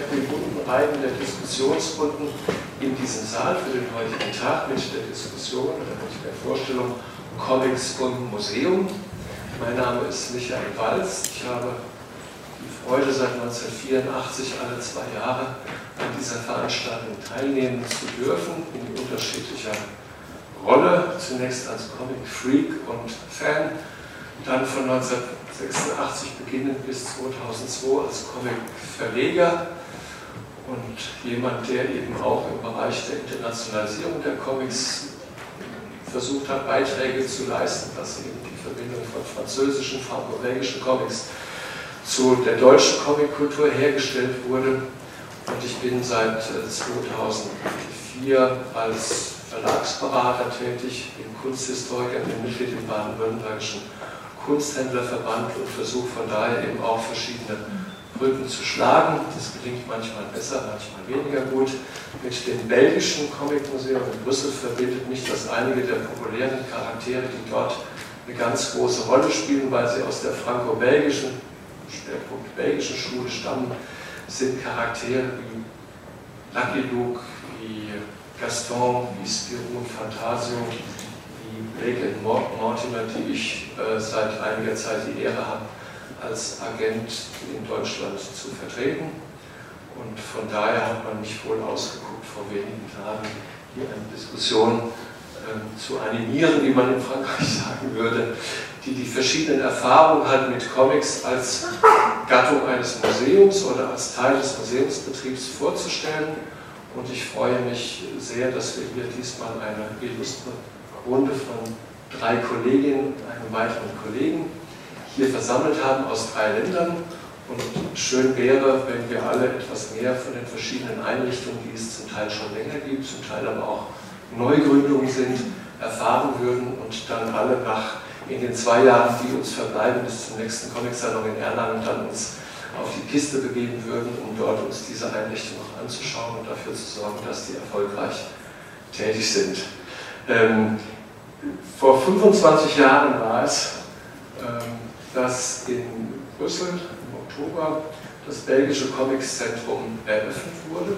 die bunten Reihen der Diskussionsrunden in diesem Saal für den heutigen Tag mit der Diskussion oder mit der Vorstellung Comics und Museum. Mein Name ist Michael Walz. Ich habe die Freude, seit 1984 alle zwei Jahre an dieser Veranstaltung teilnehmen zu dürfen, in unterschiedlicher Rolle. Zunächst als Comic Freak und Fan, dann von 1986 beginnend bis 2002 als Comic-Verleger und jemand, der eben auch im Bereich der Internationalisierung der Comics versucht hat, Beiträge zu leisten, dass eben die Verbindung von französischen, franco-belgischen Comics zu der deutschen Comickultur hergestellt wurde. Und ich bin seit 2004 äh, als Verlagsberater tätig, bin Kunsthistoriker, bin Mitglied im baden-württembergischen Kunsthändlerverband und versuche von daher eben auch verschiedene Brücken zu schlagen. Das gelingt manchmal besser, manchmal weniger gut. Mit dem belgischen Comicmuseum in Brüssel verbindet mich, dass einige der populären Charaktere, die dort eine ganz große Rolle spielen, weil sie aus der franco-belgischen, Schwerpunkt belgischen Schule stammen, sind Charaktere wie Lucky Luke, wie Gaston, wie Spirou und Fantasio, Blake and Mortimer, die ich äh, seit einiger Zeit die Ehre habe, als Agent in Deutschland zu vertreten. Und von daher hat man mich wohl ausgeguckt, vor wenigen Tagen hier eine Diskussion äh, zu animieren, wie man in Frankreich sagen würde, die die verschiedenen Erfahrungen hat mit Comics als Gattung eines Museums oder als Teil des Museumsbetriebs vorzustellen. Und ich freue mich sehr, dass wir hier diesmal eine illustre Runde von drei Kolleginnen und einem weiteren Kollegen hier versammelt haben aus drei Ländern. Und schön wäre, wenn wir alle etwas mehr von den verschiedenen Einrichtungen, die es zum Teil schon länger gibt, zum Teil aber auch Neugründungen sind, erfahren würden und dann alle nach in den zwei Jahren, die uns verbleiben, bis zum nächsten Comic-Salon in Erlangen, dann uns auf die Piste begeben würden, um dort uns diese Einrichtung noch anzuschauen und dafür zu sorgen, dass die erfolgreich tätig sind. Ähm, vor 25 Jahren war es, ähm, dass in Brüssel im Oktober das belgische Comicszentrum eröffnet wurde.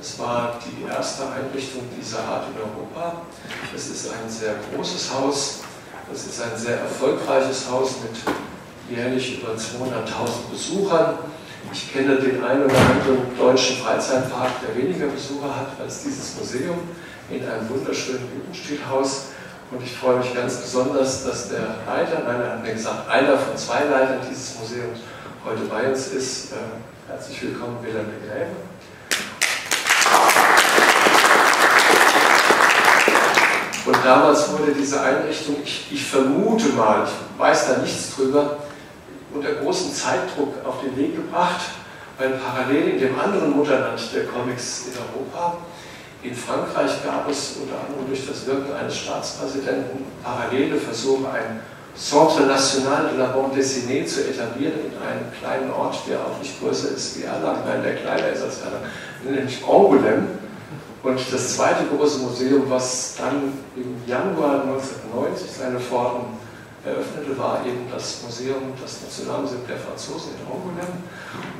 Es war die erste Einrichtung dieser Art in Europa. Es ist ein sehr großes Haus. Es ist ein sehr erfolgreiches Haus mit jährlich über 200.000 Besuchern. Ich kenne den einen oder anderen deutschen Freizeitpark, der weniger Besucher hat als dieses Museum in einem wunderschönen Jugendstilhaus. Und ich freue mich ganz besonders, dass der Leiter, nein, er hat mir gesagt, einer von zwei Leitern dieses Museums heute bei uns ist. Äh, herzlich willkommen, Wilhelm de Gräbe. Und damals wurde diese Einrichtung, ich, ich, vermute mal, ich weiß da nichts drüber, unter großem Zeitdruck auf den Weg gebracht, weil parallel in dem anderen Mutterland der Comics in Europa in Frankreich gab es unter anderem durch das Wirken eines Staatspräsidenten parallele Versuche, ein Centre National de la Bande Dessinée zu etablieren in einem kleinen Ort, der auch nicht größer ist wie Erlangen, nein, der kleiner ist als Erlangen, nämlich Angoulême. Und das zweite große Museum, was dann im Januar 1990 seine Pforten eröffnete, war eben das Museum, das Nationalmuseum der Franzosen in Angoulême.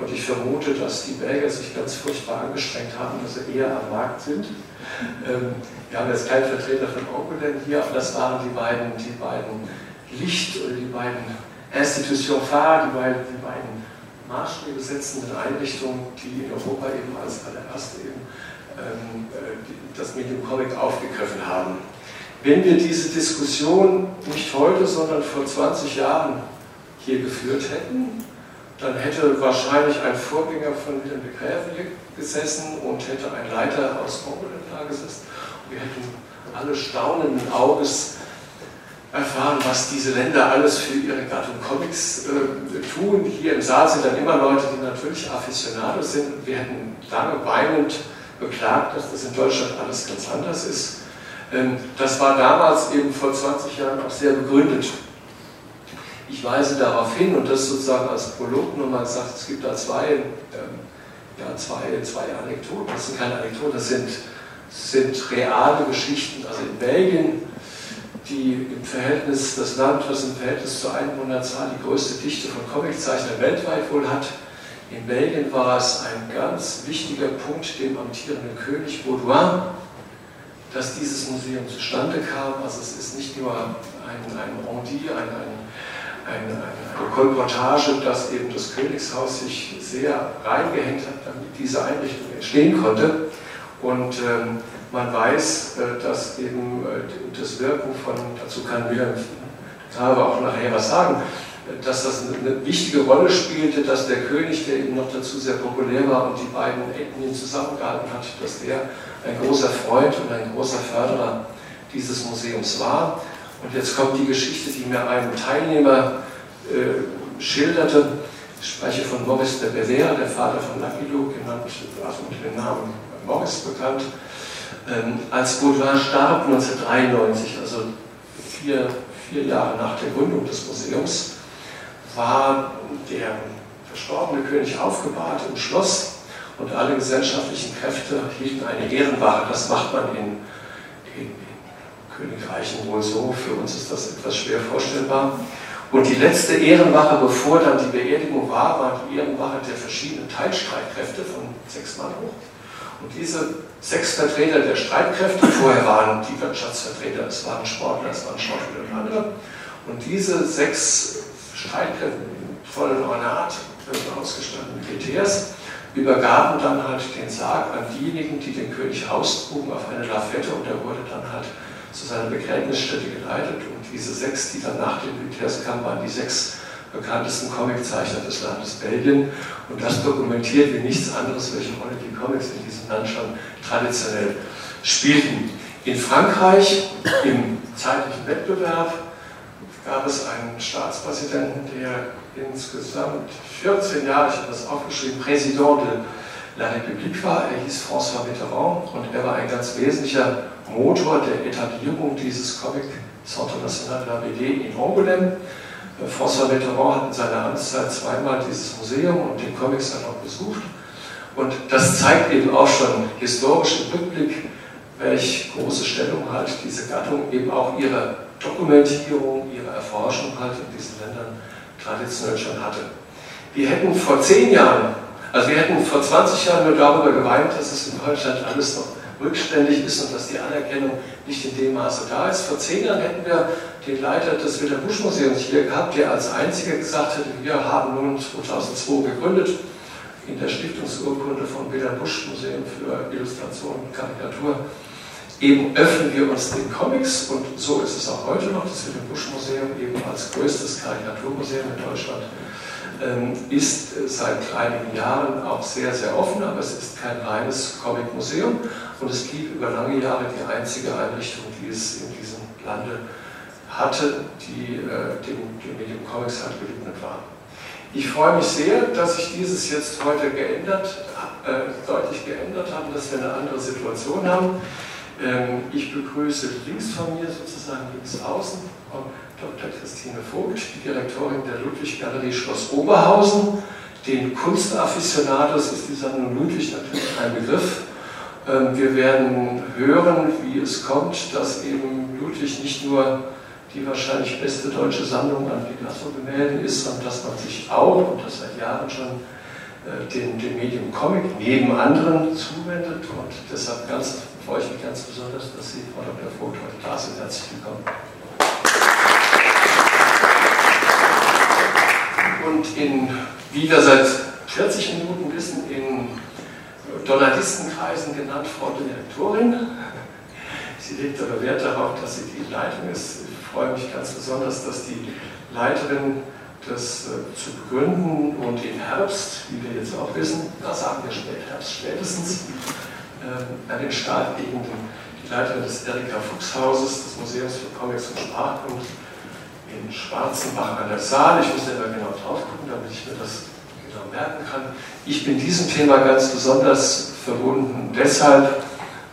Und ich vermute, dass die Belgier sich ganz furchtbar angestrengt haben, dass sie eher am Markt sind. Ähm, wir haben jetzt keinen Vertreter von Angoulême hier, aber das waren die beiden, die beiden Licht- oder die beiden Institution phare, die beiden, die beiden Maßstäbe setzenden Einrichtungen, die in Europa eben als allererste eben ähm, äh, das Medium Comic aufgegriffen haben. Wenn wir diese Diskussion nicht heute, sondern vor 20 Jahren hier geführt hätten, dann hätte wahrscheinlich ein Vorgänger von Wilhelm de Gräve gesessen und hätte ein Leiter aus Mongolien da gesessen. Und wir hätten alle staunenden Auges erfahren, was diese Länder alles für ihre Gattung Comics äh, tun. Hier im Saal sind dann immer Leute, die natürlich Aficionados sind. Wir hätten lange weinend beklagt, dass das in Deutschland alles ganz anders ist. Ähm, das war damals eben vor 20 Jahren auch sehr begründet. Ich weise darauf hin und das sozusagen als Prolog nochmal gesagt, es gibt da zwei, ähm, ja, zwei, zwei Anekdoten, das sind keine Anekdoten, das sind sind reale Geschichten. Also in Belgien, die im Verhältnis, das Land, was im Verhältnis zur Einwohnerzahl die größte Dichte von Comiczeichnern weltweit wohl hat, in Belgien war es ein ganz wichtiger Punkt dem amtierenden König Baudouin, dass dieses Museum zustande kam. Also es ist nicht nur ein, ein Rendier, ein, ein, ein, eine Kolportage, dass eben das Königshaus sich sehr reingehängt hat, damit diese Einrichtung entstehen konnte. Und ähm, man weiß, äh, dass eben äh, das Wirken von, dazu kann Wilhelm aber auch nachher was sagen, dass das eine wichtige Rolle spielte, dass der König, der eben noch dazu sehr populär war und die beiden Ethnien zusammengehalten hat, dass der ein großer Freund und ein großer Förderer dieses Museums war. Und jetzt kommt die Geschichte, die mir ein Teilnehmer äh, schilderte. Ich spreche von Maurice de Belver, der Vater von Lucky Luke, genannt, also mit dem Namen Maurice bekannt. Ähm, als Baudouin starb 1993, also vier, vier Jahre nach der Gründung des Museums, war der verstorbene König aufgebahrt im Schloss und alle gesellschaftlichen Kräfte hielten eine Ehrenwache. Das macht man in, in, in Königreichen wohl so. Für uns ist das etwas schwer vorstellbar. Und die letzte Ehrenwache, bevor dann die Beerdigung war, war die Ehrenwache der verschiedenen Teilstreitkräfte von sechs Mann hoch. Und diese sechs Vertreter der Streitkräfte, vorher waren die Wirtschaftsvertreter, es waren Sportler, es waren Schauspieler und andere, und diese sechs Streitkräfte vollen Ornat, ausgestatteten Militärs, übergaben dann halt den Sarg an diejenigen, die den König austrugen auf eine Lafette und er wurde dann halt zu seiner Begräbnisstätte geleitet und diese sechs, die dann nach den Militärs kamen, waren die sechs bekanntesten Comiczeichner des Landes Belgien und das dokumentiert wie nichts anderes, welche Rolle die Comics in diesem Land schon traditionell spielten. In Frankreich im zeitlichen Wettbewerb gab es einen Staatspräsidenten, der insgesamt 14 Jahre, ich habe das aufgeschrieben, Präsident de la République war. Er hieß François Mitterrand und er war ein ganz wesentlicher Motor der Etablierung dieses Comic Centre National de la BD in Angoulême. François Mitterrand hat in seiner Amtszeit zweimal dieses Museum und den Comics dann auch besucht. Und das zeigt eben auch schon historisch im Rückblick, welche große Stellung halt diese Gattung eben auch ihre Dokumentierung, ihre Erforschung halt in diesen Ländern traditionell schon hatte. Wir hätten vor zehn Jahren, also wir hätten vor 20 Jahren nur darüber geweint, dass es in Deutschland alles noch rückständig ist und dass die Anerkennung nicht in dem Maße da ist. Vor zehn Jahren hätten wir den Leiter des Wilhelm Busch Museums hier gehabt, der als einziger gesagt hätte, wir haben nun 2002 gegründet in der Stiftungsurkunde vom Wilhelm Busch Museum für Illustration und Karikatur eben öffnen wir uns den Comics und so ist es auch heute noch, das Wilhelm Busch Museum eben als größtes Karikaturmuseum in Deutschland ähm, ist äh, seit einigen Jahren auch sehr, sehr offen, aber es ist kein reines Comic-Museum und es blieb über lange Jahre die einzige Einrichtung, die es in diesem Lande hatte, die äh, dem, dem Medium Comics halt gewidmet war. Ich freue mich sehr, dass sich dieses jetzt heute geändert, äh, deutlich geändert hat, dass wir eine andere Situation haben. Ähm, ich begrüße links von mir, sozusagen links außen, Dr. Christine Vogt, die Direktorin der Ludwig-Galerie Schloss Oberhausen. Den Kunstafficionados ist die Sammlung Ludwig natürlich ein Begriff. Ähm, wir werden hören, wie es kommt, dass eben Ludwig nicht nur die wahrscheinlich beste deutsche Sammlung an Picasso-Gemälden ist, sondern dass man sich auch, und das seit Jahren schon, äh, dem, dem Medium Comic neben anderen zuwendet. Und deshalb ganz freue ich mich ganz besonders, dass Sie, Frau Dr. Vogt, heute sind. Herzlich willkommen. Und in, wie wir seit 40 Minuten wissen, in Donaldistenkreisen genannt Frau Direktorin. Sie legt aber Wert darauf, dass sie die Leitung ist. Ich freue mich ganz besonders, dass die Leiterin das äh, zu begründen und im Herbst, wie wir jetzt auch wissen, da sagen wir Spätherbst spätestens, äh, an den Start gegen die Leiterin des Erika Fuchs Hauses, des Museums für Comics und Sprachkunst in Schwarzenbach an der Saal. Ich muss selber genau drauf gucken, damit ich mir das genau merken kann. Ich bin diesem Thema ganz besonders verbunden deshalb,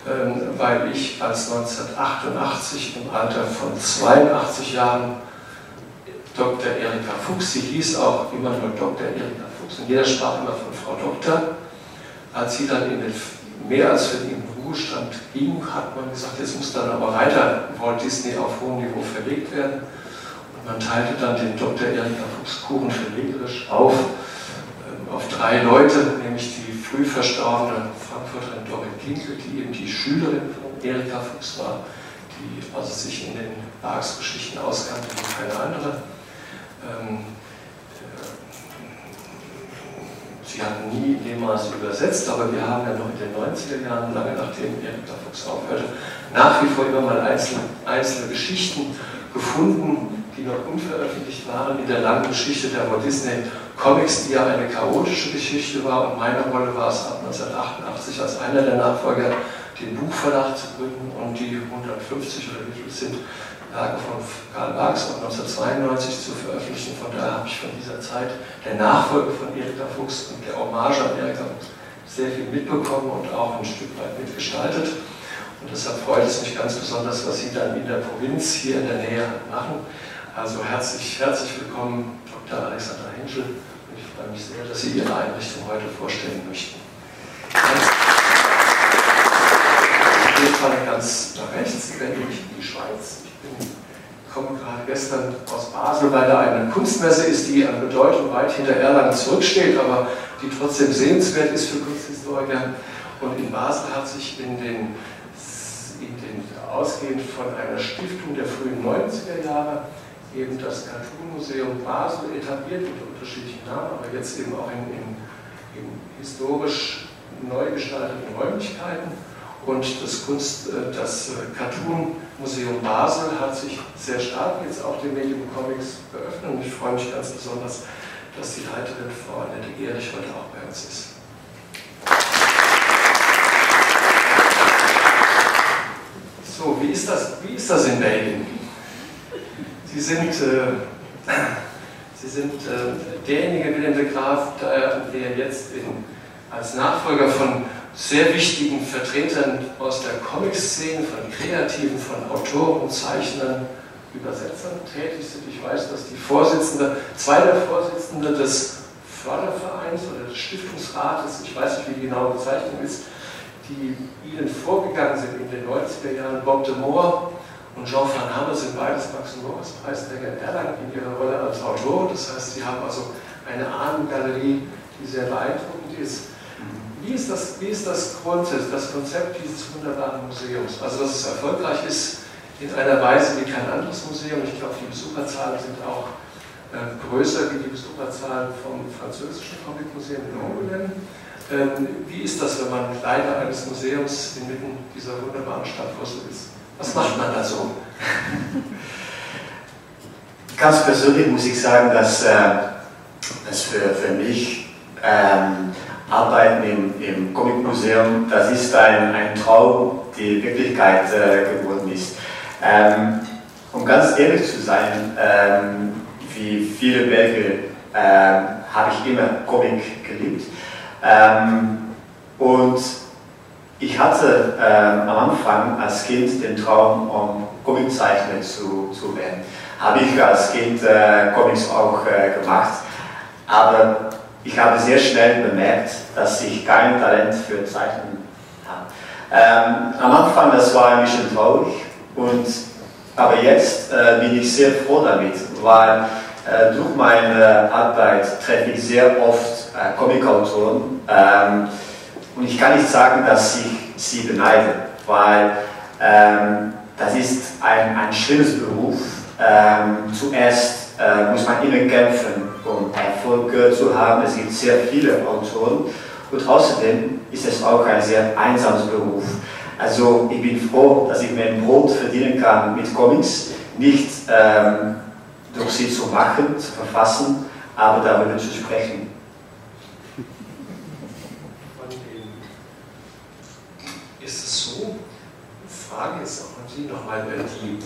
ähm, weil ich als 1988 im Alter von 82 Jahren Dr. Erika Fuchs, sie hieß auch immer nur Dr. Erika Fuchs und jeder sprach immer von Frau Doktor, als sie dann in den mehr als verdienten Ruhestand ging, hat man gesagt, jetzt muss dann aber weiter Walt Disney auf hohem Niveau verlegt werden. Und man teilte dann den Dr. Erika Fuchskuchen verlegerisch auf, äh, auf drei Leute, nämlich die früh verstorbene Frankfurterin Dorit Kinkel, die eben die Schülerin von Erika Fuchs war, die also sich in den Bergsgeschichten auskannte wie keine andere. Ähm, Sie hatten nie Maße übersetzt, aber wir haben ja noch in den 90er Jahren, lange nachdem Erika Fuchs aufhörte, nach wie vor immer mal einzelne, einzelne Geschichten gefunden, die noch unveröffentlicht waren in der langen Geschichte der Walt Disney Comics, die ja eine chaotische Geschichte war. Und meine Rolle war es ab 1988 als einer der Nachfolger, den Buchverlag zu gründen und die 150 oder wie viel sind Werke von Karl Marx ab 1992 zu veröffentlichen. Von daher habe ich von dieser Zeit der Nachfolge von Erika Fuchs und der Hommage an Erika Fuchs sehr viel mitbekommen und auch ein Stück weit mitgestaltet. Und deshalb freut es mich ganz besonders, was Sie dann in der Provinz hier in der Nähe machen. Also herzlich, herzlich willkommen, Dr. Alexander Henschel. Ich freue mich sehr, dass Sie Ihre Einrichtung heute vorstellen möchten. Ganz Fall ganz nach rechts, ich in die Schweiz komme gerade gestern aus Basel, weil da eine Kunstmesse ist, die an Bedeutung weit hinter Erlangen zurücksteht, aber die trotzdem sehenswert ist für Kunsthistoriker. Und in Basel hat sich in den, in den ausgehend von einer Stiftung der frühen 90er Jahre eben das Cartoon-Museum Basel etabliert unter unterschiedlichen Namen, aber jetzt eben auch in, in, in historisch neu gestalteten Räumlichkeiten. Und das, Kunst, äh, das äh, Cartoon-Museum Basel hat sich sehr stark jetzt auch dem Medium Comics geöffnet und ich freue mich ganz besonders, dass die Leiterin Frau Annette Gehrig heute auch bei uns ist. So, wie ist das, wie ist das in Belgien? Sie sind, äh, Sie sind äh, derjenige Willem de Graaf, der, der jetzt in, als Nachfolger von sehr wichtigen Vertretern aus der Comic-Szene, von Kreativen, von Autoren, Zeichnern, Übersetzern tätig sind. Ich weiß, dass die Vorsitzende, zwei der Vorsitzende des Fördervereins oder des Stiftungsrates, ich weiß nicht, wie die genaue Bezeichnung ist, die ihnen vorgegangen sind in den 90er Jahren, Bob de Moor und Jean van Hamme sind beides Max-Morris-Preisträger in Erlangen in ihrer Rolle als Autor. Das heißt, sie haben also eine Ahnengalerie, die sehr beeindruckend ist. Wie ist das, wie ist das Konzept, das Konzept dieses wunderbaren Museums? Also, dass es erfolgreich ist in einer Weise wie kein anderes Museum. Ich glaube, die Besucherzahlen sind auch äh, größer wie die Besucherzahlen vom französischen Comicmuseum in Angoulême. Ähm, wie ist das, wenn man Leiter eines Museums inmitten dieser wunderbaren Stadt Brüssel ist? Was macht man da so? Ganz persönlich muss ich sagen, dass, äh, dass für, für mich ähm, Arbeiten im, im Comicmuseum, das ist ein, ein Traum, die Wirklichkeit äh, geworden ist. Ähm, um ganz ehrlich zu sein, ähm, wie viele Belgier ähm, habe ich immer Comic geliebt. Ähm, und ich hatte ähm, am Anfang als Kind den Traum, um Comiczeichner zu, zu werden. Habe ich als Kind äh, Comics auch äh, gemacht. Aber ich habe sehr schnell bemerkt, dass ich kein Talent für Zeichnen habe. Ähm, am Anfang, das war ein bisschen traurig, und, aber jetzt äh, bin ich sehr froh damit, weil äh, durch meine Arbeit treffe ich sehr oft äh, Comicautoren ähm, und ich kann nicht sagen, dass ich sie beneide, weil ähm, das ist ein, ein schlimmes Beruf. Ähm, zuerst äh, muss man immer kämpfen um Erfolg zu haben. Es gibt sehr viele Autoren und außerdem ist es auch ein sehr einsames Beruf. Also ich bin froh, dass ich mein Brot verdienen kann mit Comics, nicht ähm, durch sie zu machen, zu verfassen, aber darüber zu sprechen. Ist es so? Frage jetzt auch an Sie nochmal, die,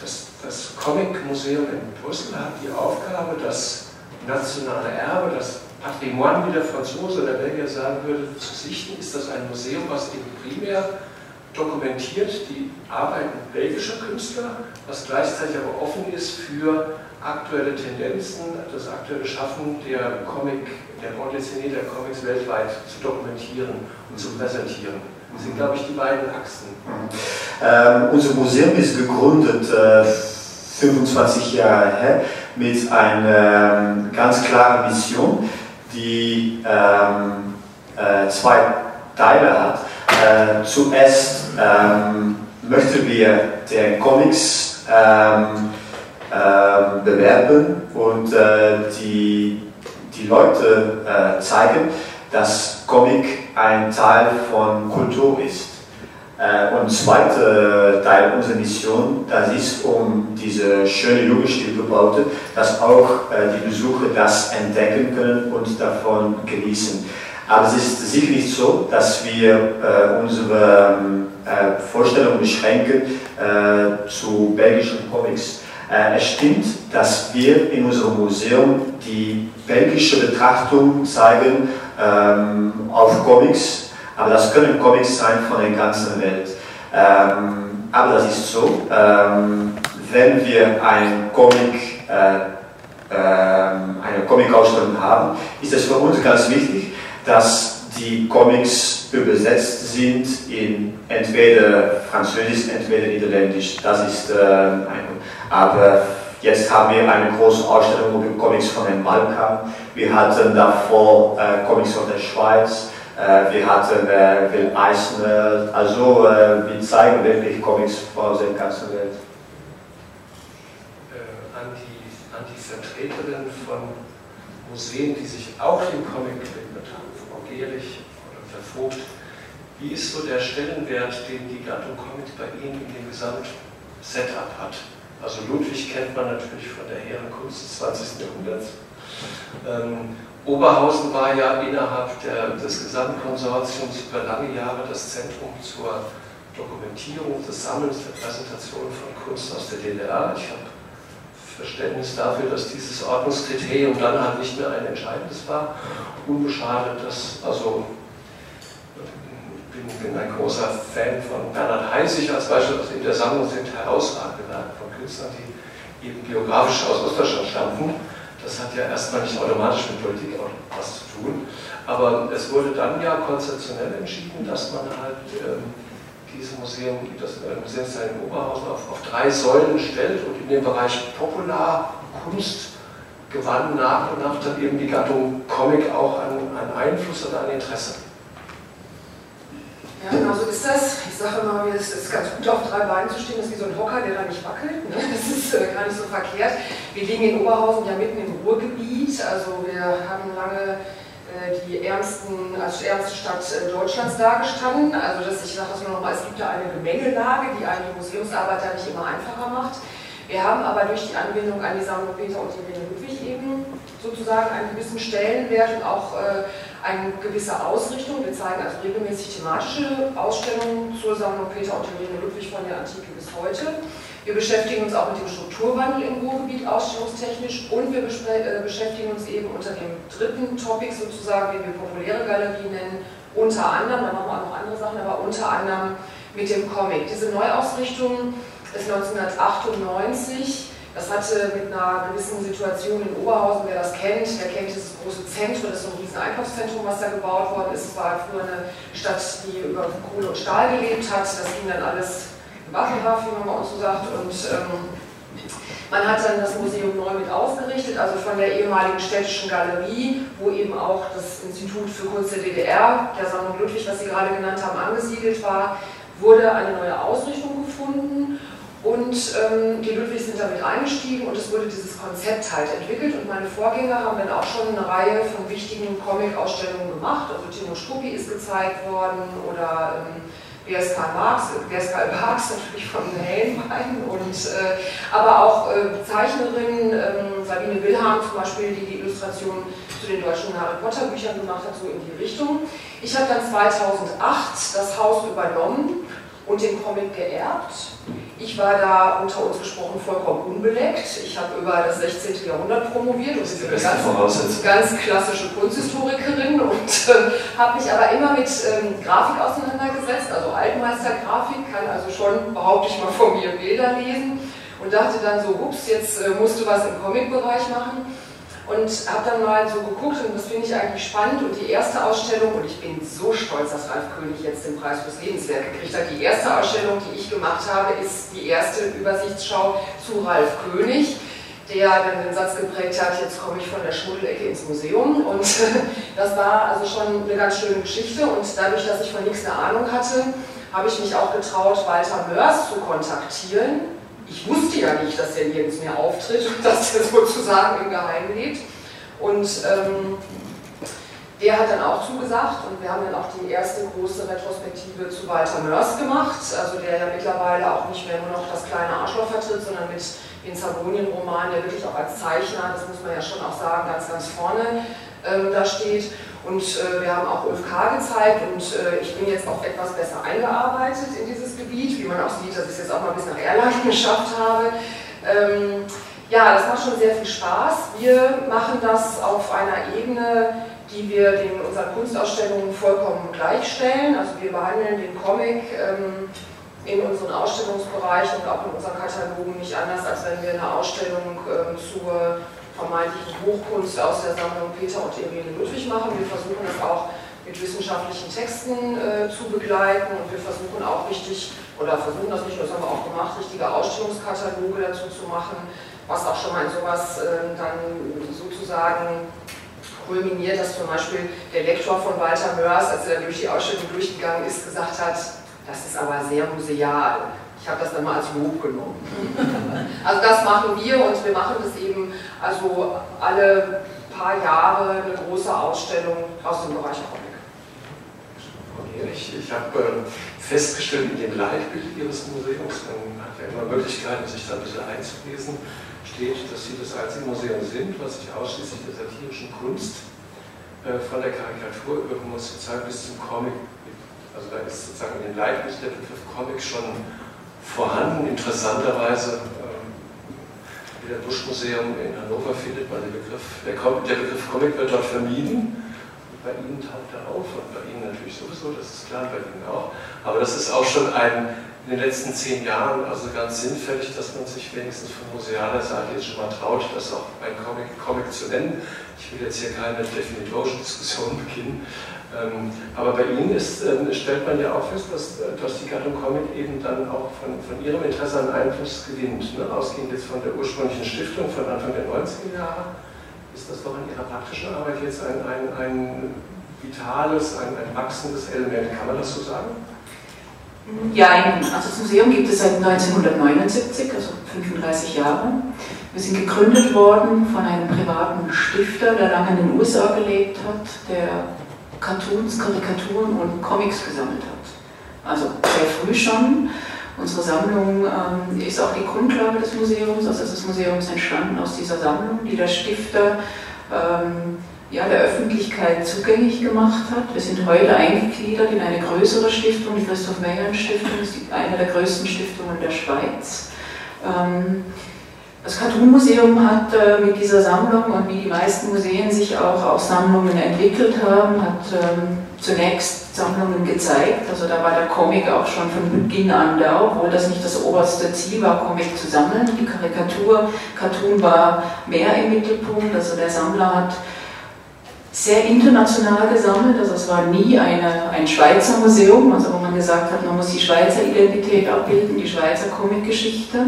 das, das Comic-Museum in Brüssel hat die Aufgabe, das nationale Erbe, das Patrimoine, wie der Franzose oder der Belgier sagen würde, zu sichten, ist das ein Museum, was eben primär dokumentiert die Arbeiten belgischer Künstler, was gleichzeitig aber offen ist für aktuelle Tendenzen, das aktuelle Schaffen der Comic, der Bande der Comics weltweit zu dokumentieren und zu präsentieren. Das sind, glaube ich, die beiden Achsen. Ähm, unser Museum ist gegründet äh, 25 Jahre her mit einer ähm, ganz klaren Mission, die ähm, äh, zwei Teile hat. Äh, zuerst ähm, möchten wir den Comics ähm, ähm, bewerben und äh, die, die Leute äh, zeigen, dass Comic ein Teil von Kultur ist. Äh, und zweiter Teil unserer Mission, das ist um diese schöne Jugendstil gebaut, dass auch äh, die Besucher das entdecken können und davon genießen. Aber es ist sicher nicht so, dass wir äh, unsere äh, Vorstellung beschränken zu belgischen Comics. Es stimmt, dass wir in unserem Museum die belgische Betrachtung zeigen ähm, auf Comics, aber das können Comics sein von der ganzen Welt. Ähm, aber das ist so, ähm, wenn wir ein Comic, äh, äh, eine Comic-Ausstellung haben, ist es für uns ganz wichtig, dass die Comics übersetzt sind in entweder Französisch, entweder Niederländisch. Das ist äh, ein, aber Jetzt haben wir eine große Ausstellung über Comics von den Balkan. Wir hatten davor äh, Comics von der Schweiz. Äh, wir hatten äh, Will Eisner. Also äh, wir zeigen wirklich Comics aus der ganzen Welt. Äh, an, die, an die Vertreterin von Museen, die sich auch dem Comic gewidmet haben, Frau Gehrig oder Vervogt, wie ist so der Stellenwert, den die Gattung Comic bei Ihnen in dem Gesamtsetup hat? Also Ludwig kennt man natürlich von der hehren Kunst des 20. Jahrhunderts. Ähm, Oberhausen war ja innerhalb der, des Gesamtkonsortiums über lange Jahre das Zentrum zur Dokumentierung, des Sammelns, der Präsentation von Kunst aus der DDR. Ich habe Verständnis dafür, dass dieses Ordnungskriterium dann halt nicht mehr ein entscheidendes war. Unbeschadet, dass also bin, bin ein großer Fan von Bernhard Heisig als Beispiel. Also in der Sammlung sind herausragende Werke von Künstlern, die eben geografisch aus Ostdeutschland stammten. Das hat ja erstmal nicht automatisch mit Politik was zu tun. Aber es wurde dann ja konzeptionell entschieden, dass man halt ähm, dieses Museum, das äh, Museumsteil in Oberhausen, auf, auf drei Säulen stellt und in dem Bereich Popularkunst gewann nach und nach dann eben die Gattung Comic auch an, an Einfluss oder an Interesse. Ja, genau so ist das. Ich sage immer, es ist ganz gut, auf drei Beinen zu stehen. Das ist wie so ein Hocker, der da nicht wackelt. Ne? Das ist äh, gar nicht so verkehrt. Wir liegen in Oberhausen ja mitten im Ruhrgebiet. Also wir haben lange äh, die ärmsten, als ärmste Stadt äh, Deutschlands dargestanden. Also dass ich sage das nur noch mal, es gibt da eine Gemengelage, die eigentlich Museumsarbeit ja nicht immer einfacher macht. Wir haben aber durch die Anbindung an die Sammlung Peter und Irene Ludwig eben sozusagen einen gewissen Stellenwert und auch äh, eine gewisse Ausrichtung. Wir zeigen also regelmäßig thematische Ausstellungen zur Sammlung Peter und Irene Ludwig von der Antike bis heute. Wir beschäftigen uns auch mit dem Strukturwandel im Ruhrgebiet ausstellungstechnisch und wir äh, beschäftigen uns eben unter dem dritten Topic sozusagen, den wir populäre Galerie nennen, unter anderem, da machen wir auch noch andere Sachen, aber unter anderem mit dem Comic. Diese Neuausrichtung ist 1998. Das hatte mit einer gewissen Situation in Oberhausen, wer das kennt, der kennt dieses große Zentrum, das ist so ein riesen Einkaufszentrum, was da gebaut worden ist. Es war früher eine Stadt, die über Kohle und Stahl gelebt hat. Das ging dann alles im Waffenhaft, wie man bei uns so sagt. Und ähm, man hat dann das Museum neu mit ausgerichtet, also von der ehemaligen städtischen Galerie, wo eben auch das Institut für Kunst der DDR, der Sammlung Ludwig, was Sie gerade genannt haben, angesiedelt war, wurde eine neue Ausrichtung gefunden und ähm, die Ludwigs sind damit eingestiegen und es wurde dieses Konzept halt entwickelt. Und meine Vorgänger haben dann auch schon eine Reihe von wichtigen Comic-Ausstellungen gemacht. Also Timo Struppi ist gezeigt worden oder ähm, Marx, Karl Marx natürlich von den Hellenbeinen und äh, aber auch äh, Zeichnerinnen, ähm, Sabine Wilhelm zum Beispiel, die die Illustration zu den deutschen Harry Potter Büchern gemacht hat, so in die Richtung. Ich habe dann 2008 das Haus übernommen und den Comic geerbt. Ich war da unter uns gesprochen vollkommen unbeleckt. Ich habe über das 16. Jahrhundert promoviert und bin eine ganz, ganz klassische Kunsthistorikerin und äh, habe mich aber immer mit ähm, Grafik auseinandergesetzt, also Altmeistergrafik, kann also schon, behaupte ich mal, von mir Bilder lesen und dachte dann so, ups, jetzt äh, musst du was im Comic-Bereich machen und habe dann mal so geguckt und das finde ich eigentlich spannend und die erste Ausstellung, und ich bin so stolz, dass Ralf König jetzt den Preis fürs Lebenswerk gekriegt hat, die erste Ausstellung, die ich gemacht habe, ist die erste Übersichtsschau zu Ralf König der dann den Satz geprägt hat, jetzt komme ich von der Schmuddelecke ins Museum. Und das war also schon eine ganz schöne Geschichte. Und dadurch, dass ich von nichts eine Ahnung hatte, habe ich mich auch getraut, Walter Mörs zu kontaktieren. Ich wusste ja nicht, dass der nirgends mehr auftritt und dass er sozusagen im Geheimen lebt. Und ähm, der hat dann auch zugesagt und wir haben dann auch die erste große Retrospektive zu Walter Mörs gemacht, also der ja mittlerweile auch nicht mehr nur noch das kleine Arschloch vertritt, sondern mit den Sabonien-Roman, der wirklich auch als Zeichner, das muss man ja schon auch sagen, ganz, ganz vorne ähm, da steht. Und äh, wir haben auch Ulf K. gezeigt und äh, ich bin jetzt auch etwas besser eingearbeitet in dieses Gebiet, wie man auch sieht, dass ich es jetzt auch mal bis nach Erlangen geschafft habe. Ähm, ja, das macht schon sehr viel Spaß. Wir machen das auf einer Ebene, die wir den, unseren Kunstausstellungen vollkommen gleichstellen. Also wir behandeln den Comic ähm, in unseren Ausstellungsbereichen und auch in unseren Katalogen nicht anders, als wenn wir eine Ausstellung ähm, zur vermeintlichen Hochkunst aus der Sammlung Peter und Irene Ludwig machen. Wir versuchen das auch mit wissenschaftlichen Texten äh, zu begleiten und wir versuchen auch richtig, oder versuchen das nicht, das haben wir auch gemacht, richtige Ausstellungskataloge dazu zu machen, was auch schon mal in sowas äh, dann sozusagen kulminiert, dass zum Beispiel der Lektor von Walter Mörs, als er durch die Ausstellung durchgegangen ist, gesagt hat, das ist aber sehr museal. Ich habe das dann mal als Lob genommen. also das machen wir und wir machen das eben also alle paar Jahre eine große Ausstellung aus dem Bereich Comic. Ich, ich habe äh, festgestellt, in dem Leitbild Ihres Museums, man hat ja immer Möglichkeiten, sich da ein bisschen einzulesen, steht, dass Sie das einzige Museum sind, was sich ausschließlich der satirischen Kunst äh, von der Karikatur über Homosexual bis zum Comic also da ist sozusagen in den Leibniz der Begriff Comic schon vorhanden. Interessanterweise, ähm, wie der Busch-Museum in Hannover findet man den Begriff, der, der Begriff Comic wird dort vermieden. Bei Ihnen taucht er auf und bei Ihnen natürlich sowieso, das ist klar, bei Ihnen auch. Aber das ist auch schon ein, in den letzten zehn Jahren also ganz sinnfällig, dass man sich wenigstens von musealer Seite jetzt schon mal traut, das auch ein Comic, Comic zu nennen. Ich will jetzt hier keine definitorische Diskussion beginnen, aber bei Ihnen ist, ähm, stellt man ja auch fest, dass, äh, dass die Gattung Comic eben dann auch von, von Ihrem Interesse an Einfluss gewinnt. Ne? Ausgehend jetzt von der ursprünglichen Stiftung von Anfang der 90er Jahre, ist das doch in Ihrer praktischen Arbeit jetzt ein, ein, ein vitales, ein, ein wachsendes Element. Kann man das so sagen? Ja, also das Museum gibt es seit 1979, also 35 Jahre. Wir sind gegründet worden von einem privaten Stifter, der lange in den USA gelebt hat, der Cartoons, Karikaturen und Comics gesammelt hat. Also sehr früh schon. Unsere Sammlung ähm, ist auch die Grundlage des Museums, also das Museum ist entstanden aus dieser Sammlung, die der Stifter ähm, ja, der Öffentlichkeit zugänglich gemacht hat. Wir sind heute eingegliedert in eine größere Stiftung, die Christoph Meyern Stiftung, ist eine der größten Stiftungen der Schweiz. Ähm, das Cartoon-Museum hat äh, mit dieser Sammlung und wie die meisten Museen sich auch aus Sammlungen entwickelt haben, hat ähm, zunächst Sammlungen gezeigt. Also da war der Comic auch schon von Beginn an da, obwohl das nicht das oberste Ziel war, Comic zu sammeln. Die Karikatur, Cartoon war mehr im Mittelpunkt. Also der Sammler hat sehr international gesammelt. Also es war nie eine, ein Schweizer Museum, also wo man gesagt hat, man muss die Schweizer Identität abbilden, die Schweizer Comicgeschichte.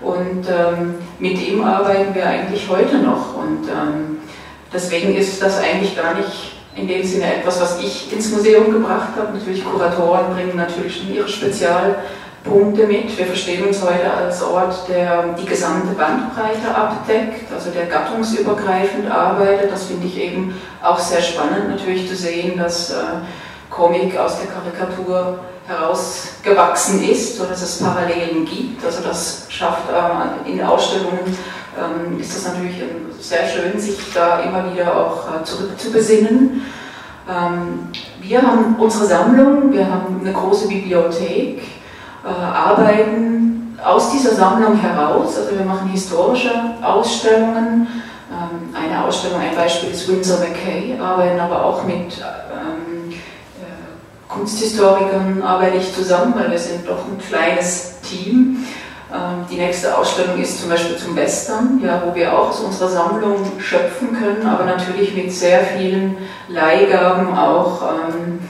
Und ähm, mit ihm arbeiten wir eigentlich heute noch. Und ähm, deswegen ist das eigentlich gar nicht in dem Sinne etwas, was ich ins Museum gebracht habe. Natürlich Kuratoren bringen natürlich schon ihre Spezialpunkte mit. Wir verstehen uns heute als Ort, der die gesamte Bandbreite abdeckt, also der gattungsübergreifend arbeitet. Das finde ich eben auch sehr spannend natürlich zu sehen, dass äh, Comic aus der Karikatur herausgewachsen ist oder dass es Parallelen gibt. Also das schafft äh, in Ausstellungen, ähm, ist das natürlich sehr schön, sich da immer wieder auch äh, zurückzubesinnen. Ähm, wir haben unsere Sammlung, wir haben eine große Bibliothek, äh, arbeiten aus dieser Sammlung heraus, also wir machen historische Ausstellungen. Ähm, eine Ausstellung, ein Beispiel ist Windsor McKay, arbeiten aber auch mit Kunsthistorikern arbeite ich zusammen, weil wir sind doch ein kleines Team. Ähm, die nächste Ausstellung ist zum Beispiel zum Western, ja, wo wir auch aus unserer Sammlung schöpfen können, aber natürlich mit sehr vielen Leihgaben auch ähm,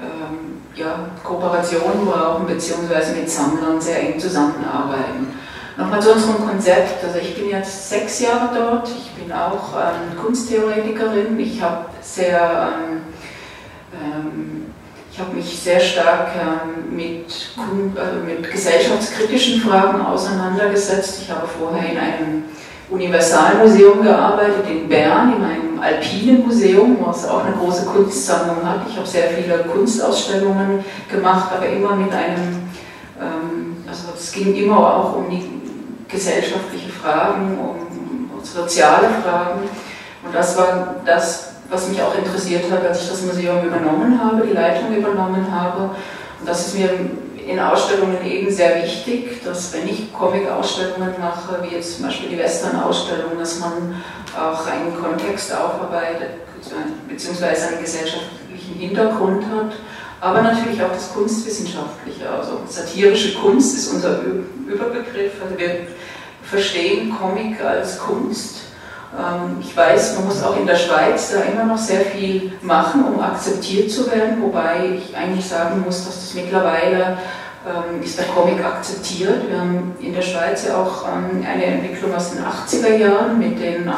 ähm, ja, Kooperationen brauchen, beziehungsweise mit Sammlern sehr eng zusammenarbeiten. Nochmal zu unserem Konzept. Also ich bin jetzt sechs Jahre dort. Ich bin auch ähm, Kunsttheoretikerin. Ich habe sehr ähm, ähm, ich habe mich sehr stark ähm, mit, also mit gesellschaftskritischen Fragen auseinandergesetzt. Ich habe vorher in einem Universalmuseum gearbeitet in Bern, in einem alpinen Museum, was auch eine große Kunstsammlung hat. Ich habe sehr viele Kunstausstellungen gemacht, aber immer mit einem, ähm, also es ging immer auch um die gesellschaftlichen Fragen, um soziale Fragen. Und das war das, was mich auch interessiert hat, als ich das Museum übernommen habe, die Leitung übernommen habe. Und das ist mir in Ausstellungen eben sehr wichtig, dass wenn ich Comic-Ausstellungen mache, wie jetzt zum Beispiel die Western-Ausstellung, dass man auch einen Kontext aufarbeitet, beziehungsweise einen gesellschaftlichen Hintergrund hat, aber natürlich auch das Kunstwissenschaftliche. Also satirische Kunst ist unser Überbegriff. Also wir verstehen Comic als Kunst ich weiß, man muss auch in der Schweiz da immer noch sehr viel machen, um akzeptiert zu werden, wobei ich eigentlich sagen muss, dass das mittlerweile ähm, ist der Comic akzeptiert. Wir haben in der Schweiz ja auch ähm, eine Entwicklung aus den 80er Jahren mit den äh,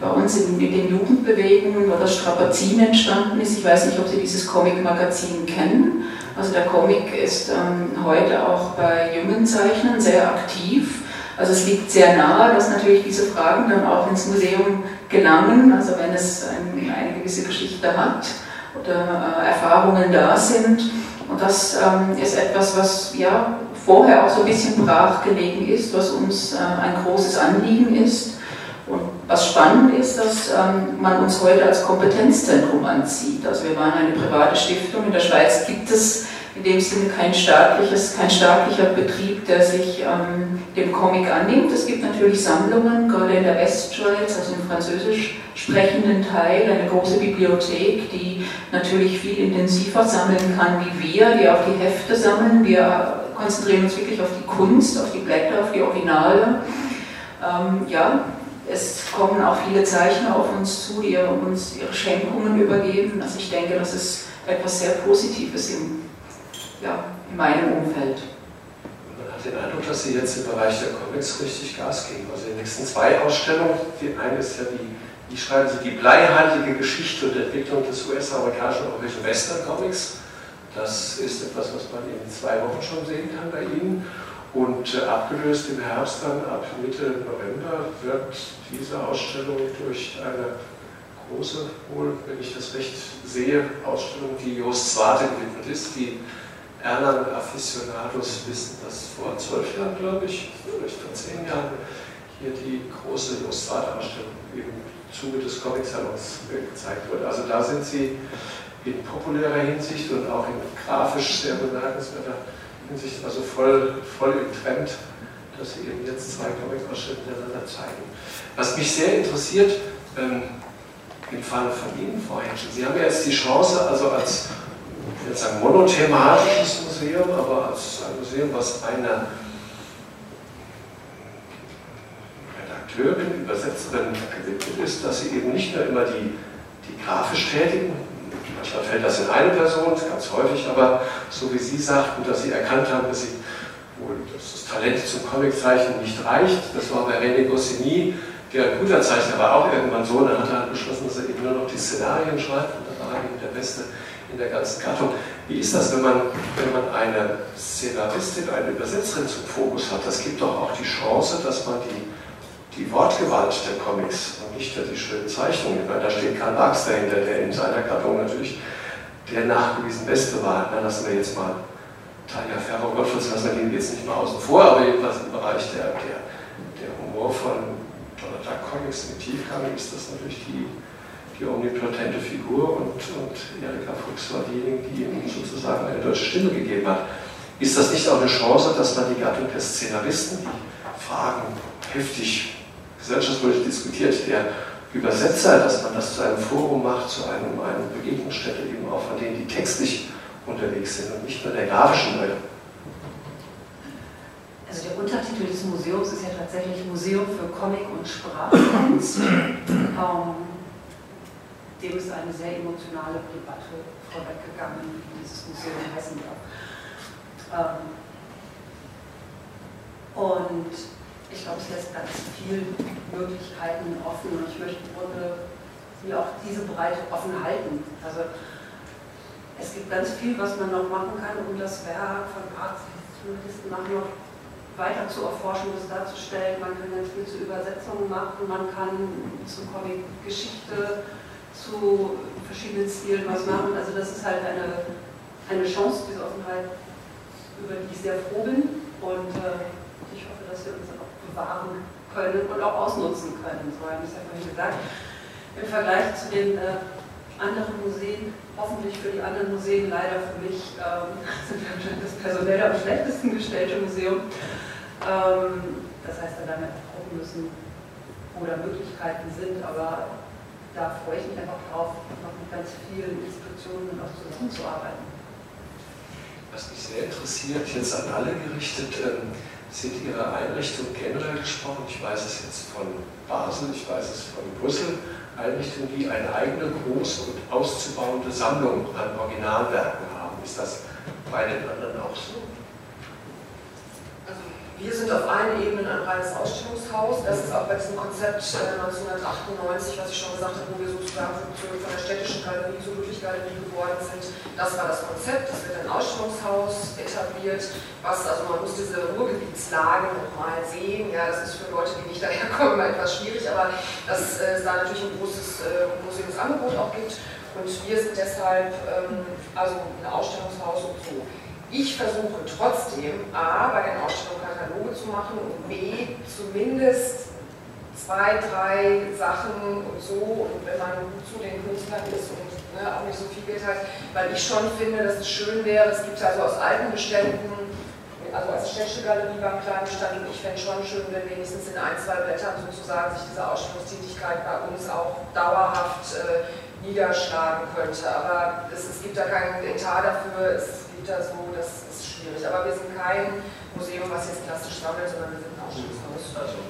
bei uns in, in den Jugendbewegungen, wo das Strapazin entstanden ist. Ich weiß nicht, ob Sie dieses Comic-Magazin kennen. Also der Comic ist ähm, heute auch bei jungen Zeichnern sehr aktiv. Also es liegt sehr nahe, dass natürlich diese Fragen dann auch ins Museum gelangen, also wenn es ein, eine gewisse Geschichte hat oder äh, Erfahrungen da sind. Und das ähm, ist etwas, was ja vorher auch so ein bisschen brachgelegen ist, was uns äh, ein großes Anliegen ist. Und was spannend ist, dass ähm, man uns heute als Kompetenzzentrum anzieht. Also wir waren eine private Stiftung. In der Schweiz gibt es in dem Sinne kein staatliches, kein staatlicher Betrieb, der sich ähm, dem Comic annimmt. Es gibt natürlich Sammlungen, gerade in der Westschweiz, also im französisch sprechenden Teil, eine große Bibliothek, die natürlich viel intensiver sammeln kann wie wir, die auch die Hefte sammeln. Wir konzentrieren uns wirklich auf die Kunst, auf die Blätter, auf die Originale. Ähm, ja, es kommen auch viele Zeichner auf uns zu, die uns ihre Schenkungen übergeben. Also ich denke, das ist etwas sehr Positives im ja, in meinem Umfeld. Den Eindruck, dass Sie jetzt im Bereich der Comics richtig Gas geben. Also die nächsten zwei Ausstellungen, die eine ist ja die, wie schreiben Sie, die bleihaltige Geschichte und Entwicklung des US-amerikanischen europäischen Western-Comics. Das ist etwas, was man in zwei Wochen schon sehen kann bei Ihnen. Und äh, abgelöst im Herbst dann ab Mitte November wird diese Ausstellung durch eine große, wohl, wenn ich das recht sehe, Ausstellung, die Jost Zwarte gewidmet ist, die Erlangen Aficionados wissen, dass vor zwölf Jahren, glaube ich, vielleicht vor zehn Jahren, hier die große Illustrator-Ausstellung im Zuge des Comic-Salons gezeigt wurde. Also da sind sie in populärer Hinsicht und auch in grafisch sehr bemerkenswerter Hinsicht, also voll, voll im Trend, dass sie eben jetzt zwei Comic-Ausstellungen miteinander zeigen. Was mich sehr interessiert, ähm, im Falle von Ihnen, Frau Henschel, Sie haben ja jetzt die Chance, also als ich will sagen monothematisches Museum, aber als ein Museum, was einer Redakteurin, Übersetzerin gewidmet ist, dass sie eben nicht nur immer die, die grafisch tätigen, manchmal fällt das in eine Person, ganz häufig, aber so wie Sie sagten, dass Sie erkannt haben, dass, sie, dass das Talent zum Comiczeichnen nicht reicht. Das war bei René Goscinny, der ein guter Zeichner war, auch irgendwann so, hat er beschlossen, dass er eben nur noch die Szenarien schreibt und dann war er eben der beste in der ganzen Gattung. Wie ist das, wenn man, wenn man eine Szenaristin, eine Übersetzerin zum Fokus hat? Das gibt doch auch die Chance, dass man die, die Wortgewalt der Comics und nicht die schönen Zeichnungen, weil da steht Karl Marx dahinter, der in seiner Gattung natürlich der nachgewiesen Beste war. Dann lassen wir jetzt mal Tanja Ferro Gottfried, lassen wir den jetzt nicht mal außen vor, aber jedenfalls im Bereich der, der, der humorvollen Donald Duck Comics mit Tiefgang ist das natürlich die die omnipotente Figur und, und Erika Fuchs war diejenige, die ihm sozusagen eine deutsche Stimme gegeben hat. Ist das nicht auch eine Chance, dass man die Gattung der Szenaristen, die Fragen heftig gesellschaftspolitisch diskutiert, der Übersetzer, dass man das zu einem Forum macht, zu einem, einer Begegnungsstätte eben auch von denen, die textlich unterwegs sind und nicht nur der grafischen Leute? Also der Museums ist ja tatsächlich Museum für Comic und Sprachkunst. ähm, dem ist eine sehr emotionale Debatte vorweggegangen, wie dieses Museum heißen darf. Ähm, und ich glaube, es lässt ganz viele Möglichkeiten offen und ich möchte im Grunde auch diese Breite offen halten. Also es gibt ganz viel, was man noch machen kann, um das Werk von Arztjournalisten nach noch weiter zu erforschen, das darzustellen. Man kann ganz viel zu Übersetzungen machen, man kann zu Comic-Geschichte zu verschiedenen Stilen was machen. Also das ist halt eine, eine Chance, diese Offenheit, über die ich sehr froh bin und äh, ich hoffe, dass wir uns auch bewahren können und auch ausnutzen können. So habe ich es ja vorhin gesagt. Im Vergleich zu den äh, anderen Museen, hoffentlich für die anderen Museen, leider für mich ähm, sind wir anscheinend das personell am schlechtesten gestellte Museum. Ähm, das heißt, da werden wir gucken müssen, wo da Möglichkeiten sind, aber da freue ich mich einfach drauf, noch mit ganz vielen Institutionen noch zusammenzuarbeiten. Was mich sehr interessiert, jetzt an alle gerichtet, ähm, sind Ihre Einrichtungen generell gesprochen, ich weiß es jetzt von Basel, ich weiß es von Brüssel, Einrichtungen, die eine eigene große und auszubauende Sammlung an Originalwerken haben. Ist das bei den anderen auch so? Wir sind auf allen Ebenen ein reines Ausstellungshaus. Das ist auch bei diesem Konzept 1998, äh, was ich schon gesagt habe, wo wir sozusagen von der städtischen Galerie zur Ludwig-Galerie geworden sind. Das war das Konzept. Es wird ein Ausstellungshaus etabliert, was, also man muss diese Ruhrgebietslage nochmal sehen. Ja, das ist für Leute, die nicht daherkommen, etwas schwierig, aber dass äh, es da natürlich ein großes äh, Museumsangebot auch gibt. Und wir sind deshalb ähm, also ein Ausstellungshaus und so. Ich versuche trotzdem A, bei den Ausstellungen Kataloge zu machen und B, zumindest zwei, drei Sachen und so und wenn man zu den Künstlern ist und ne, auch nicht so viel Geld hat, weil ich schon finde, dass es schön wäre, es gibt also aus alten Beständen, also als städtische Galerie beim kleinen Bestand und ich fände schon schön, wenn wenigstens in ein, zwei Blättern sozusagen sich diese Ausstellungstätigkeit bei uns auch dauerhaft äh, niederschlagen könnte. Aber es, es gibt da keinen Etat dafür, es Güter so, das ist schwierig. Aber wir sind kein Museum, was jetzt klassisch sammelt, sondern wir sind ein Ausstellungshaus. Also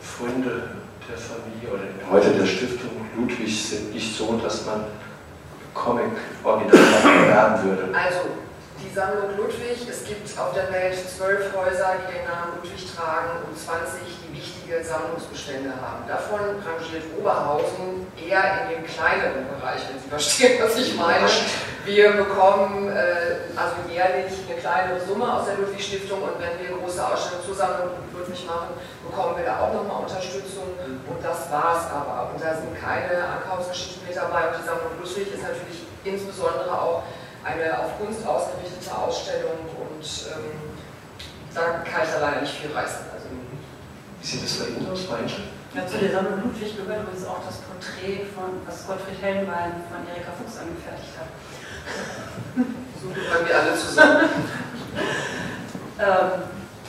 Funde der Familie oder heute der Stiftung Ludwig sind nicht so, dass man Comic-Original erwerben würde. Also die Sammlung Ludwig, es gibt auf der Welt zwölf Häuser, die den Namen Ludwig tragen und 20, die wichtige Sammlungsbestände haben. Davon rangiert Oberhausen eher in den kleineren Bereich, wenn Sie verstehen, was ich meine. Wir bekommen äh, also jährlich eine kleinere Summe aus der Ludwig-Stiftung und wenn wir große Ausstellungen zusammen mit Ludwig machen, bekommen wir da auch nochmal Unterstützung und das war es aber. Und da sind keine Ankaufsgeschichten mit dabei und die Sammlung Ludwig ist natürlich insbesondere auch eine auf Kunst ausgerichtete Ausstellung und ähm, da kann ich da leider nicht viel reißen. Also, Wie sieht das bei Ihnen aus, Meinchen? Ja, zu der Sammlung Ludwig gehört übrigens auch das Porträt, von, was Gottfried Hellenbein von Erika Fuchs angefertigt hat. So gehören wir alle zusammen. ähm,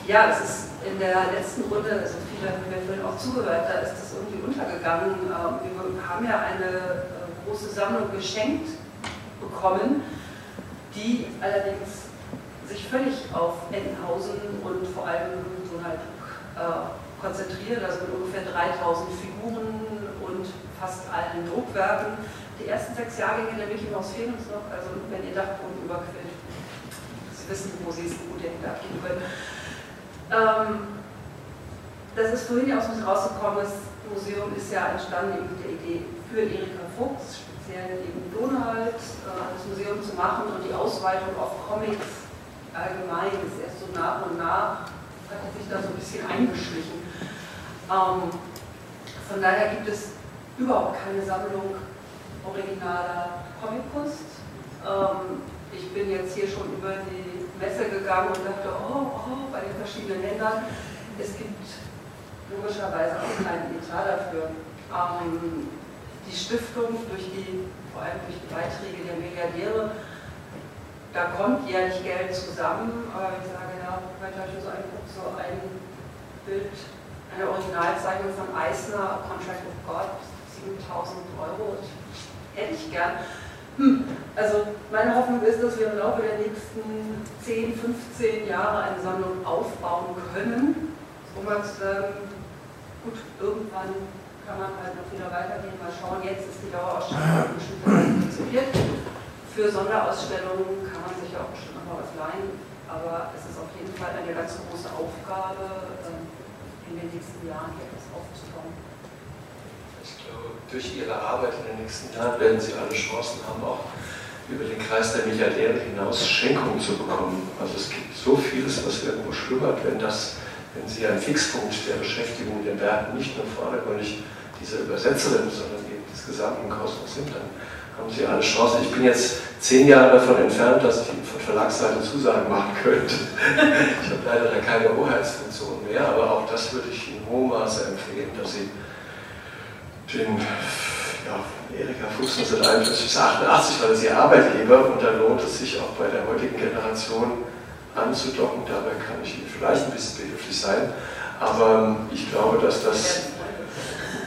ja, das ist in der letzten Runde, also viele haben mir vorhin auch zugehört, da ist das irgendwie untergegangen. Ähm, wir haben ja eine äh, große Sammlung geschenkt bekommen, die allerdings sich völlig auf Entenhausen und vor allem Donaldbuch äh, konzentriert, also mit ungefähr 3000 Figuren und fast allen Druckwerken die ersten sechs Jahrgänge der Mickey Mouse fehlen uns noch. Also wenn ihr Dachboden überquillt, Sie wissen, wo Sie es gut abgeben können. Ähm, das ist vorhin ja aus dem rausgekommen, das Museum ist ja entstanden mit der Idee für Erika Fuchs, speziell eben Donald, äh, das Museum zu machen und die Ausweitung auf Comics allgemein ist erst so nach und nach, hat sich da so ein bisschen eingeschlichen. Ähm, von daher gibt es überhaupt keine Sammlung originaler Comickunst. Ähm, ich bin jetzt hier schon über die Messe gegangen und dachte, oh, oh, bei den verschiedenen Ländern, es gibt logischerweise auch keinen Etat dafür. Ähm, die Stiftung, durch die, vor allem durch die Beiträge der Milliardäre, da kommt jährlich Geld zusammen, aber ich sage, heute habe ich so ein, so ein Bild, eine Originalzeichnung von Eisner, Contract of God, 7000 Euro hätte ich gern. Hm. Also meine Hoffnung ist, dass wir im Laufe der nächsten 10, 15 Jahre eine Sammlung aufbauen können. Robert, ähm, gut, irgendwann kann man halt noch wieder weitergehen, mal schauen. Jetzt ist die Dauerausstellung bestimmt konzipiert. Für Sonderausstellungen kann man sich ja auch bestimmt noch mal was leihen, aber es ist auf jeden Fall eine ganz große Aufgabe, ähm, in den nächsten Jahren hier etwas aufzubauen. Ich glaube, durch Ihre Arbeit in den nächsten Jahren werden Sie alle Chancen haben, auch über den Kreis der Milliardäre hinaus Schenkungen zu bekommen. Also es gibt so vieles, was irgendwo schlummert, wenn das, wenn Sie ein Fixpunkt der Beschäftigung in den Werken nicht nur vordergründig diese Übersetzerin, sondern eben des gesamten Kosmos sind, dann haben Sie alle Chancen. Ich bin jetzt zehn Jahre davon entfernt, dass ich von Verlagsseite Zusagen machen könnte. Ich habe leider da keine Hoheitsfunktion mehr, aber auch das würde ich in hohem Maße empfehlen, dass Sie den ja, Erika Fuchs 1941 bis 88 war das ihr Arbeitgeber und da lohnt es sich auch bei der heutigen Generation anzudocken. Dabei kann ich Ihnen vielleicht ein bisschen behilflich sein, aber ich glaube, dass das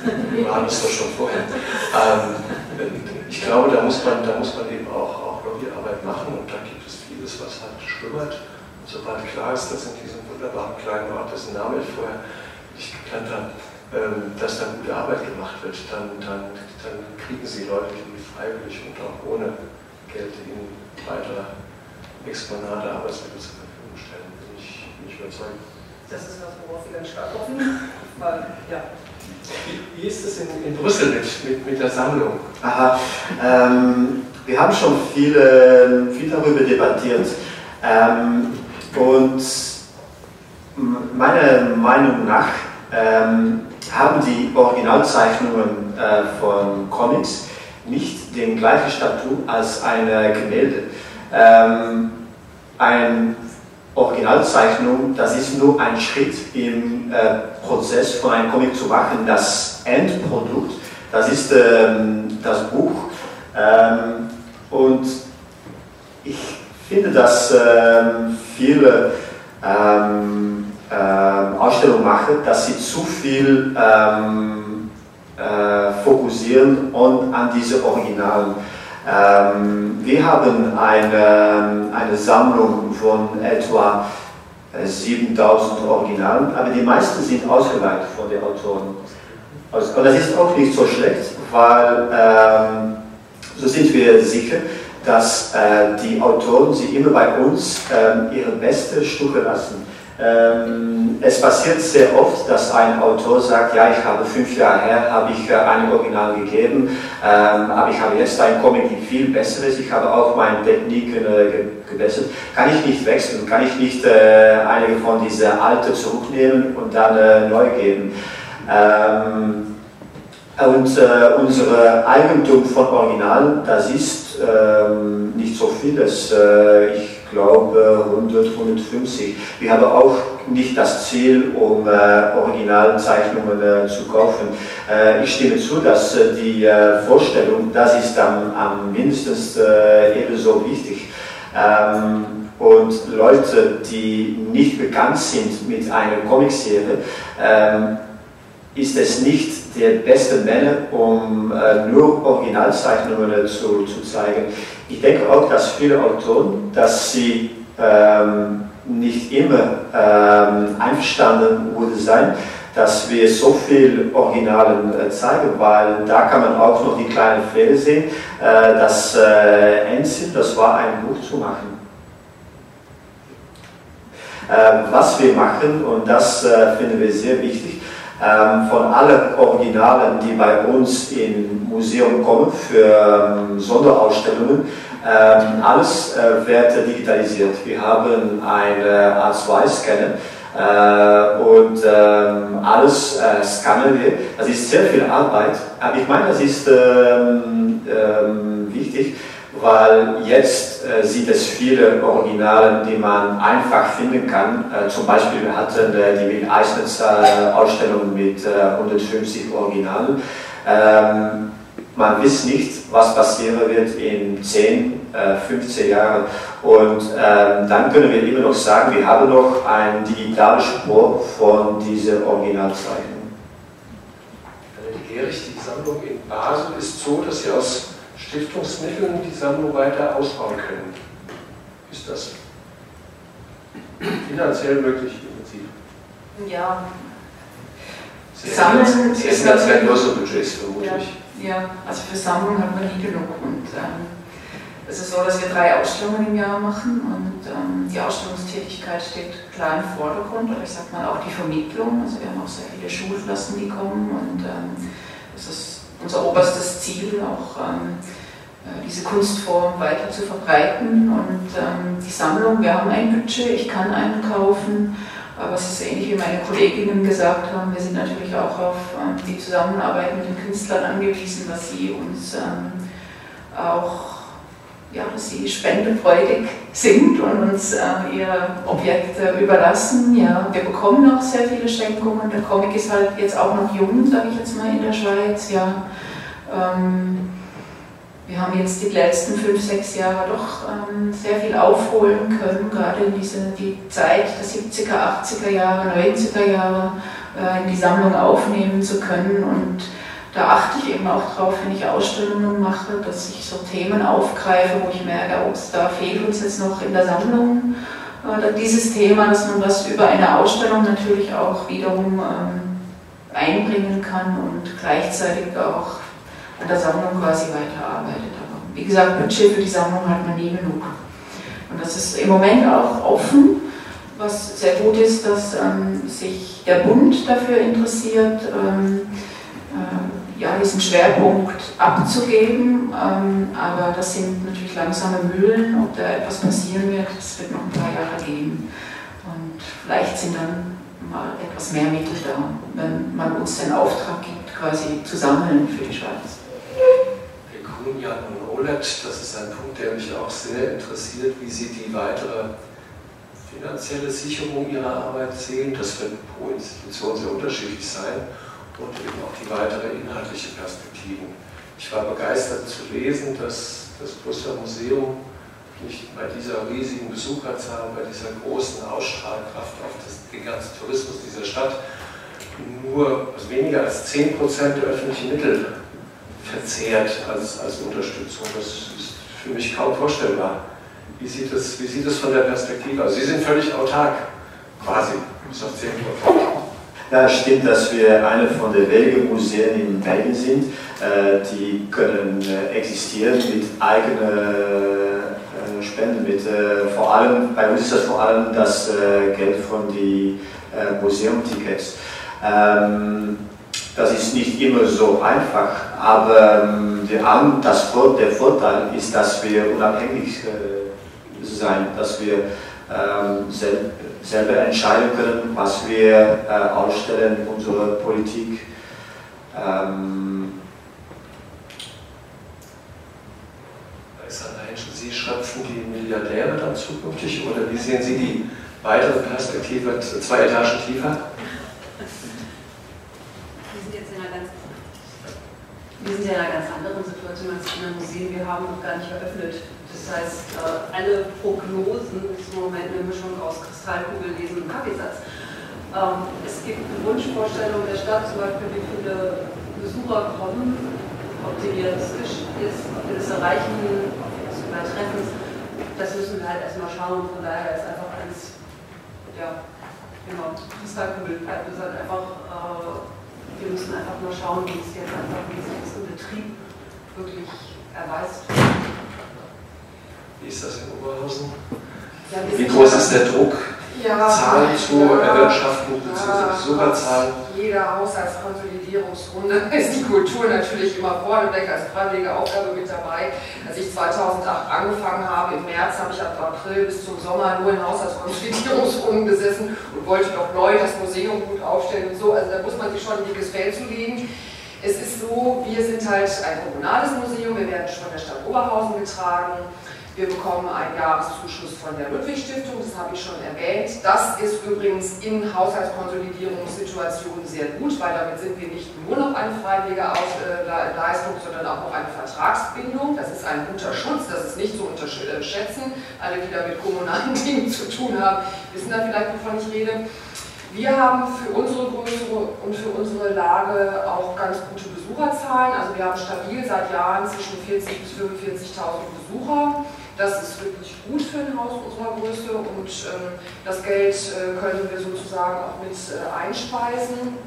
wir waren es doch schon vorher. Ähm, ich glaube, da muss man, da muss man eben auch, auch Lobbyarbeit machen und da gibt es vieles, was halt schlummert. Und sobald klar ist, dass in diesem wunderbaren kleinen Ort, dessen Name ich vorher nicht gekannt habe, ähm, dass da gute Arbeit gemacht wird, dann, dann, dann kriegen sie Leute, die freiwillig und auch ohne Geld ihnen weitere Exponate, Arbeitsmittel zur Verfügung stellen. Bin ich, bin ich überzeugt. Das ist was, worauf wir ganz stark hoffen. Weil, ja, wie, ist es in, in Brüssel mit, mit, mit, der Sammlung? Aha, ähm, wir haben schon viel, äh, viel darüber debattiert. Ähm, und meiner Meinung nach ähm, haben die Originalzeichnungen äh, von Comics nicht den gleichen Statut als eine Gemälde. Ähm, ein Originalzeichnung, das ist nur ein Schritt im äh, Prozess von einem Comic zu machen. Das Endprodukt, das ist ähm, das Buch. Ähm, und ich finde, dass ähm, viele ähm, äh, Ausstellungen machen, dass sie zu viel ähm, äh, fokussieren und an diese Originalen. Ähm, wir haben eine, eine Sammlung von etwa 7000 äh, Originalen, aber die meisten sind ausgeleitet von den Autoren. Also, und das ist auch nicht so schlecht, weil ähm, so sind wir sicher, dass äh, die Autoren sie immer bei uns äh, ihre beste Stücke lassen. Ähm, es passiert sehr oft, dass ein Autor sagt, ja, ich habe fünf Jahre her, habe ich äh, ein Original gegeben, ähm, aber ich habe jetzt ein Comic, die viel besser ist, ich habe auch meine Techniken äh, gebessert. Kann ich nicht wechseln? Kann ich nicht äh, einige von diesen alten zurücknehmen und dann äh, neu geben? Ähm, und äh, unser Eigentum von Originalen, das ist ähm, nicht so vieles. Äh, ich glaube 100, 150. Wir haben auch nicht das Ziel, um äh, Originalzeichnungen äh, zu kaufen. Äh, ich stimme zu, dass äh, die äh, Vorstellung, das ist am, am mindestens äh, ebenso wichtig. Ähm, und Leute, die nicht bekannt sind mit einer Comicserie, ähm, ist es nicht der beste Männer, um äh, nur Originalzeichnungen äh, zu, zu zeigen. Ich denke auch, dass viele Autoren, dass sie ähm, nicht immer ähm, einverstanden würde sein, dass wir so viel Originalen äh, zeigen, weil da kann man auch noch die kleinen Fehler sehen. Äh, das äh, Endziel, das war ein Buch zu machen. Ähm, was wir machen, und das äh, finden wir sehr wichtig, von allen Originalen, die bei uns im Museum kommen für ähm, Sonderausstellungen, ähm, alles äh, wird digitalisiert. Wir haben eine A2-Scanner äh, und ähm, alles äh, scannen wir. Das ist sehr viel Arbeit, aber ich meine, das ist ähm, ähm, wichtig weil jetzt äh, sieht es viele Originale, die man einfach finden kann. Äh, zum Beispiel hatten äh, die Will Eisnitz Ausstellung mit 150 äh, Originalen. Ähm, man weiß nicht, was passieren wird in 10, 15 äh, Jahren. Und ähm, dann können wir immer noch sagen, wir haben noch ein digitales Spur von dieser Originalzeichnung. Herr Gerich, die Sammlung in Basel ist so, dass Sie aus Stiftungsmitteln die Sammlung weiter ausbauen können. Ist das finanziell möglich im Prinzip? Ja. Sammeln Sie ist das ja größere Budgets vermutlich. Ja, ja, also für Sammlung haben wir nie genug. Und ähm, es ist so, dass wir drei Ausstellungen im Jahr machen und ähm, die Ausstellungstätigkeit steht klar im Vordergrund, aber ich sag mal auch die Vermittlung. Also wir haben auch sehr viele Schulklassen, die kommen und ähm, das ist unser oberstes Ziel, auch ähm, äh, diese Kunstform weiter zu verbreiten und ähm, die Sammlung, wir haben ein Budget, ich kann einen kaufen, aber es ist ähnlich wie meine Kolleginnen gesagt haben, wir sind natürlich auch auf ähm, die Zusammenarbeit mit den Künstlern angewiesen, dass sie uns ähm, auch ja, dass sie spendenfreudig sind und uns äh, ihre Objekte überlassen. Ja, wir bekommen auch sehr viele Schenkungen. Der Comic ist halt jetzt auch noch jung, sage ich jetzt mal, in der Schweiz. Ja. Wir haben jetzt die letzten fünf, sechs Jahre doch ähm, sehr viel aufholen können, gerade in diese, die Zeit der 70er, 80er Jahre, 90er Jahre äh, in die Sammlung aufnehmen zu können. Und da achte ich eben auch drauf, wenn ich Ausstellungen mache, dass ich so Themen aufgreife, wo ich merke, oh, da fehlt uns jetzt noch in der Sammlung äh, dieses Thema, dass man das über eine Ausstellung natürlich auch wiederum ähm, einbringen kann und gleichzeitig auch an der Sammlung quasi weiterarbeitet. Aber wie gesagt, Budget für die Sammlung hat man nie genug. Und das ist im Moment auch offen, was sehr gut ist, dass ähm, sich der Bund dafür interessiert. Ähm, äh, ja, diesen Schwerpunkt abzugeben. Ähm, aber das sind natürlich langsame Mühlen. Ob da etwas passieren wird, das wird noch ein paar Jahre gehen. Und vielleicht sind dann mal etwas mehr Mittel da, wenn man uns den Auftrag gibt, quasi zu sammeln für die Schweiz. Herr Kuhn, und Olet, das ist ein Punkt, der mich auch sehr interessiert, wie Sie die weitere finanzielle Sicherung Ihrer Arbeit sehen. Das wird pro Institution sehr unterschiedlich sein und eben auch die weitere inhaltliche Perspektiven. Ich war begeistert zu lesen, dass das Brüsseler Museum nicht bei dieser riesigen Besucherzahl, bei dieser großen Ausstrahlkraft auf das, den ganzen Tourismus dieser Stadt nur also weniger als 10% der öffentlichen Mittel verzehrt als, als Unterstützung. Das ist für mich kaum vorstellbar. Wie sieht, das, wie sieht das von der Perspektive aus? Sie sind völlig autark, quasi, bis auf 10%. Ja, stimmt, dass wir eine von den wenigen Museen in Belgien sind, äh, die können äh, existieren mit eigenen äh, Spenden. Mit, vor allem, bei uns ist das vor allem das Geld von den Museumtickets. Ähm, das ist nicht immer so einfach, aber ähm, das, der Vorteil ist, dass wir unabhängig sein, dass wir ähm, selber entscheiden können, was wir äh, ausstellen in unserer Politik. Ähm, Sie schröpfen die Milliardäre dann zukünftig oder wie sehen Sie die weitere Perspektive zwei Etagen tiefer? Wir sind jetzt in einer ganz, wir sind in einer ganz anderen Situation als andere Museen. Wir haben noch gar nicht eröffnet. Das heißt, äh, alle Prognosen ist im Moment eine Mischung aus Kristallkugel lesen und Kaffeesatz. Ähm, es gibt eine Wunschvorstellung der Stadt, zum Beispiel, wie viele Besucher kommen, ob die realistisch ist, ob wir das erreichen, ob wir das übertreffen. Das müssen wir halt erstmal schauen. Von daher ist einfach alles, ja, genau, Kristallkugel. Wir, sind einfach, äh, wir müssen einfach mal schauen, wie es jetzt einfach, wie im Betrieb wirklich erweist. Wie ist das in Oberhausen? Ja, Wie groß ist der Druck, ja, Zahlen zu erwirtschaften, beziehungsweise Besucherzahlen? Jeder Haushaltskonsolidierungsrunde ist die Kultur natürlich immer vorneweg als freiwillige Aufgabe mit dabei. Als ich 2008 angefangen habe, im März habe ich ab April bis zum Sommer nur in Haushaltskonsolidierungsrunden gesessen und wollte noch neu das Museum gut aufstellen und so. Also da muss man sich schon ein dickes Feld zulegen. Es ist so, wir sind halt ein kommunales Museum, wir werden von der Stadt Oberhausen getragen. Wir bekommen einen Jahreszuschuss von der Ludwig-Stiftung, das habe ich schon erwähnt. Das ist übrigens in Haushaltskonsolidierungssituationen sehr gut, weil damit sind wir nicht nur noch eine freiwillige äh, Leistung, sondern auch noch eine Vertragsbindung. Das ist ein guter Schutz, das ist nicht zu unterschätzen. Alle, die da mit kommunalen Dingen zu tun haben, wissen da vielleicht, wovon ich rede. Wir haben für unsere Größe und für unsere Lage auch ganz gute Besucherzahlen. Also wir haben stabil seit Jahren zwischen 40.000 bis 45.000 Besucher Das ist wirklich gut für ein Haus unserer Größe und ähm, das Geld äh, können wir sozusagen auch mit äh, einspeisen.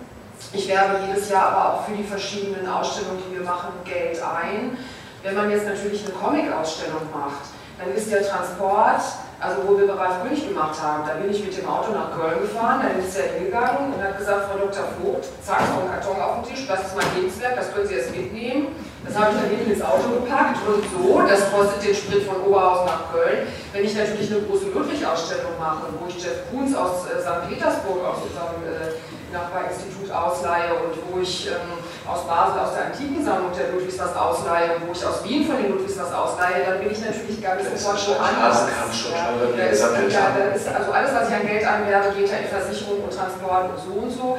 Ich werbe jedes Jahr aber auch für die verschiedenen Ausstellungen, die wir machen, Geld ein. Wenn man jetzt natürlich eine Comic-Ausstellung macht, dann ist der Transport also wo wir Ralf König gemacht haben, da bin ich mit dem Auto nach Köln gefahren, dann ist er hingegangen und hat gesagt, Frau Dr. Vogt, zack, so ein Karton auf den Tisch, das ist mein Lebenswerk, das können Sie jetzt mitnehmen. Das habe ich dann hinten ins Auto gepackt und so, das kostet den Sprit von Oberhausen nach Köln. Wenn ich natürlich eine große Ludwig-Ausstellung mache, wo ich Jeff Koons aus äh, St. Petersburg, aus unserem äh, Nachbarinstitut ausleihe und wo ich ähm, aus Basel aus der Antikensammlung der Ludwigs was ausleihe, wo ich aus Wien von den Ludwigs was ausleihe, dann bin ich natürlich ganz sofort schon anders. Ja, da ist, ja, da ist, also alles, was ich an Geld anwerbe, geht ja in Versicherung und Transport und so und so.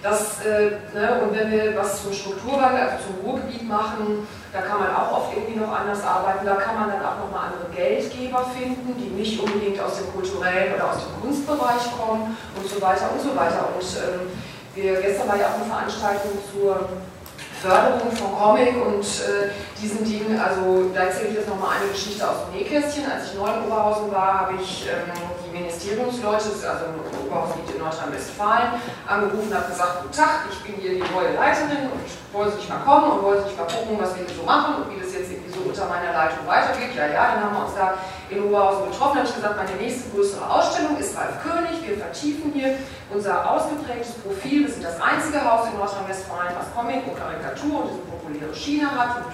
Das, äh, ne, und wenn wir was zum Strukturwandel, also zum Ruhrgebiet machen, da kann man auch oft irgendwie noch anders arbeiten. Da kann man dann auch nochmal andere Geldgeber finden, die nicht unbedingt aus dem kulturellen oder aus dem Kunstbereich kommen und so weiter und so weiter. Und ähm, wir, gestern war ja auch eine Veranstaltung zur Förderung von Comic und äh, diesen Dingen. Also da erzähle ich jetzt nochmal eine Geschichte aus dem Nähkästchen. Als ich neu in Oberhausen war, habe ich ähm, Ministeriumsleute, also Oberhausen liegt in Nordrhein-Westfalen, angerufen und gesagt, guten Tag, ich bin hier die neue Leiterin und wollen Sie nicht mal kommen und wollen Sie nicht mal gucken, was wir hier so machen und wie das jetzt irgendwie so unter meiner Leitung weitergeht. Ja, ja, dann haben wir uns da in Oberhausen getroffen. Habe ich gesagt, meine nächste größere Ausstellung ist Ralf König. Wir vertiefen hier unser ausgeprägtes Profil. Wir sind das einzige Haus in Nordrhein-Westfalen, was Comic und Karikatur und diese populäre Schiene hat. Und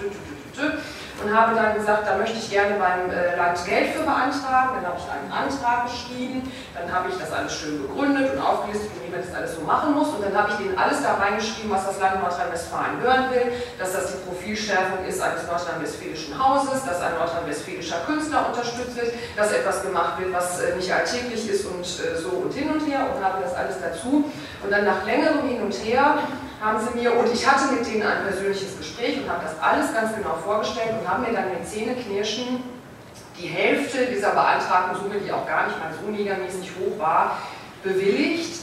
und habe dann gesagt, da möchte ich gerne beim äh, Land Geld für beantragen. Dann habe ich einen Antrag geschrieben, dann habe ich das alles schön begründet und aufgelistet, wie man das alles so machen muss. Und dann habe ich denen alles da reingeschrieben, was das Land Nordrhein-Westfalen hören will, dass das die Profilschärfung ist eines nordrhein-westfälischen Hauses, dass ein nordrhein-westfälischer Künstler unterstützt wird, dass etwas gemacht wird, was äh, nicht alltäglich ist und äh, so und hin und her und habe das alles dazu. Und dann nach längerem Hin und Her haben sie mir, und ich hatte mit denen ein persönliches Gespräch und habe das alles ganz genau vorgestellt und haben mir dann mit Zähneknirschen die Hälfte dieser beantragten Summe, die auch gar nicht mal so megamäßig hoch war, bewilligt.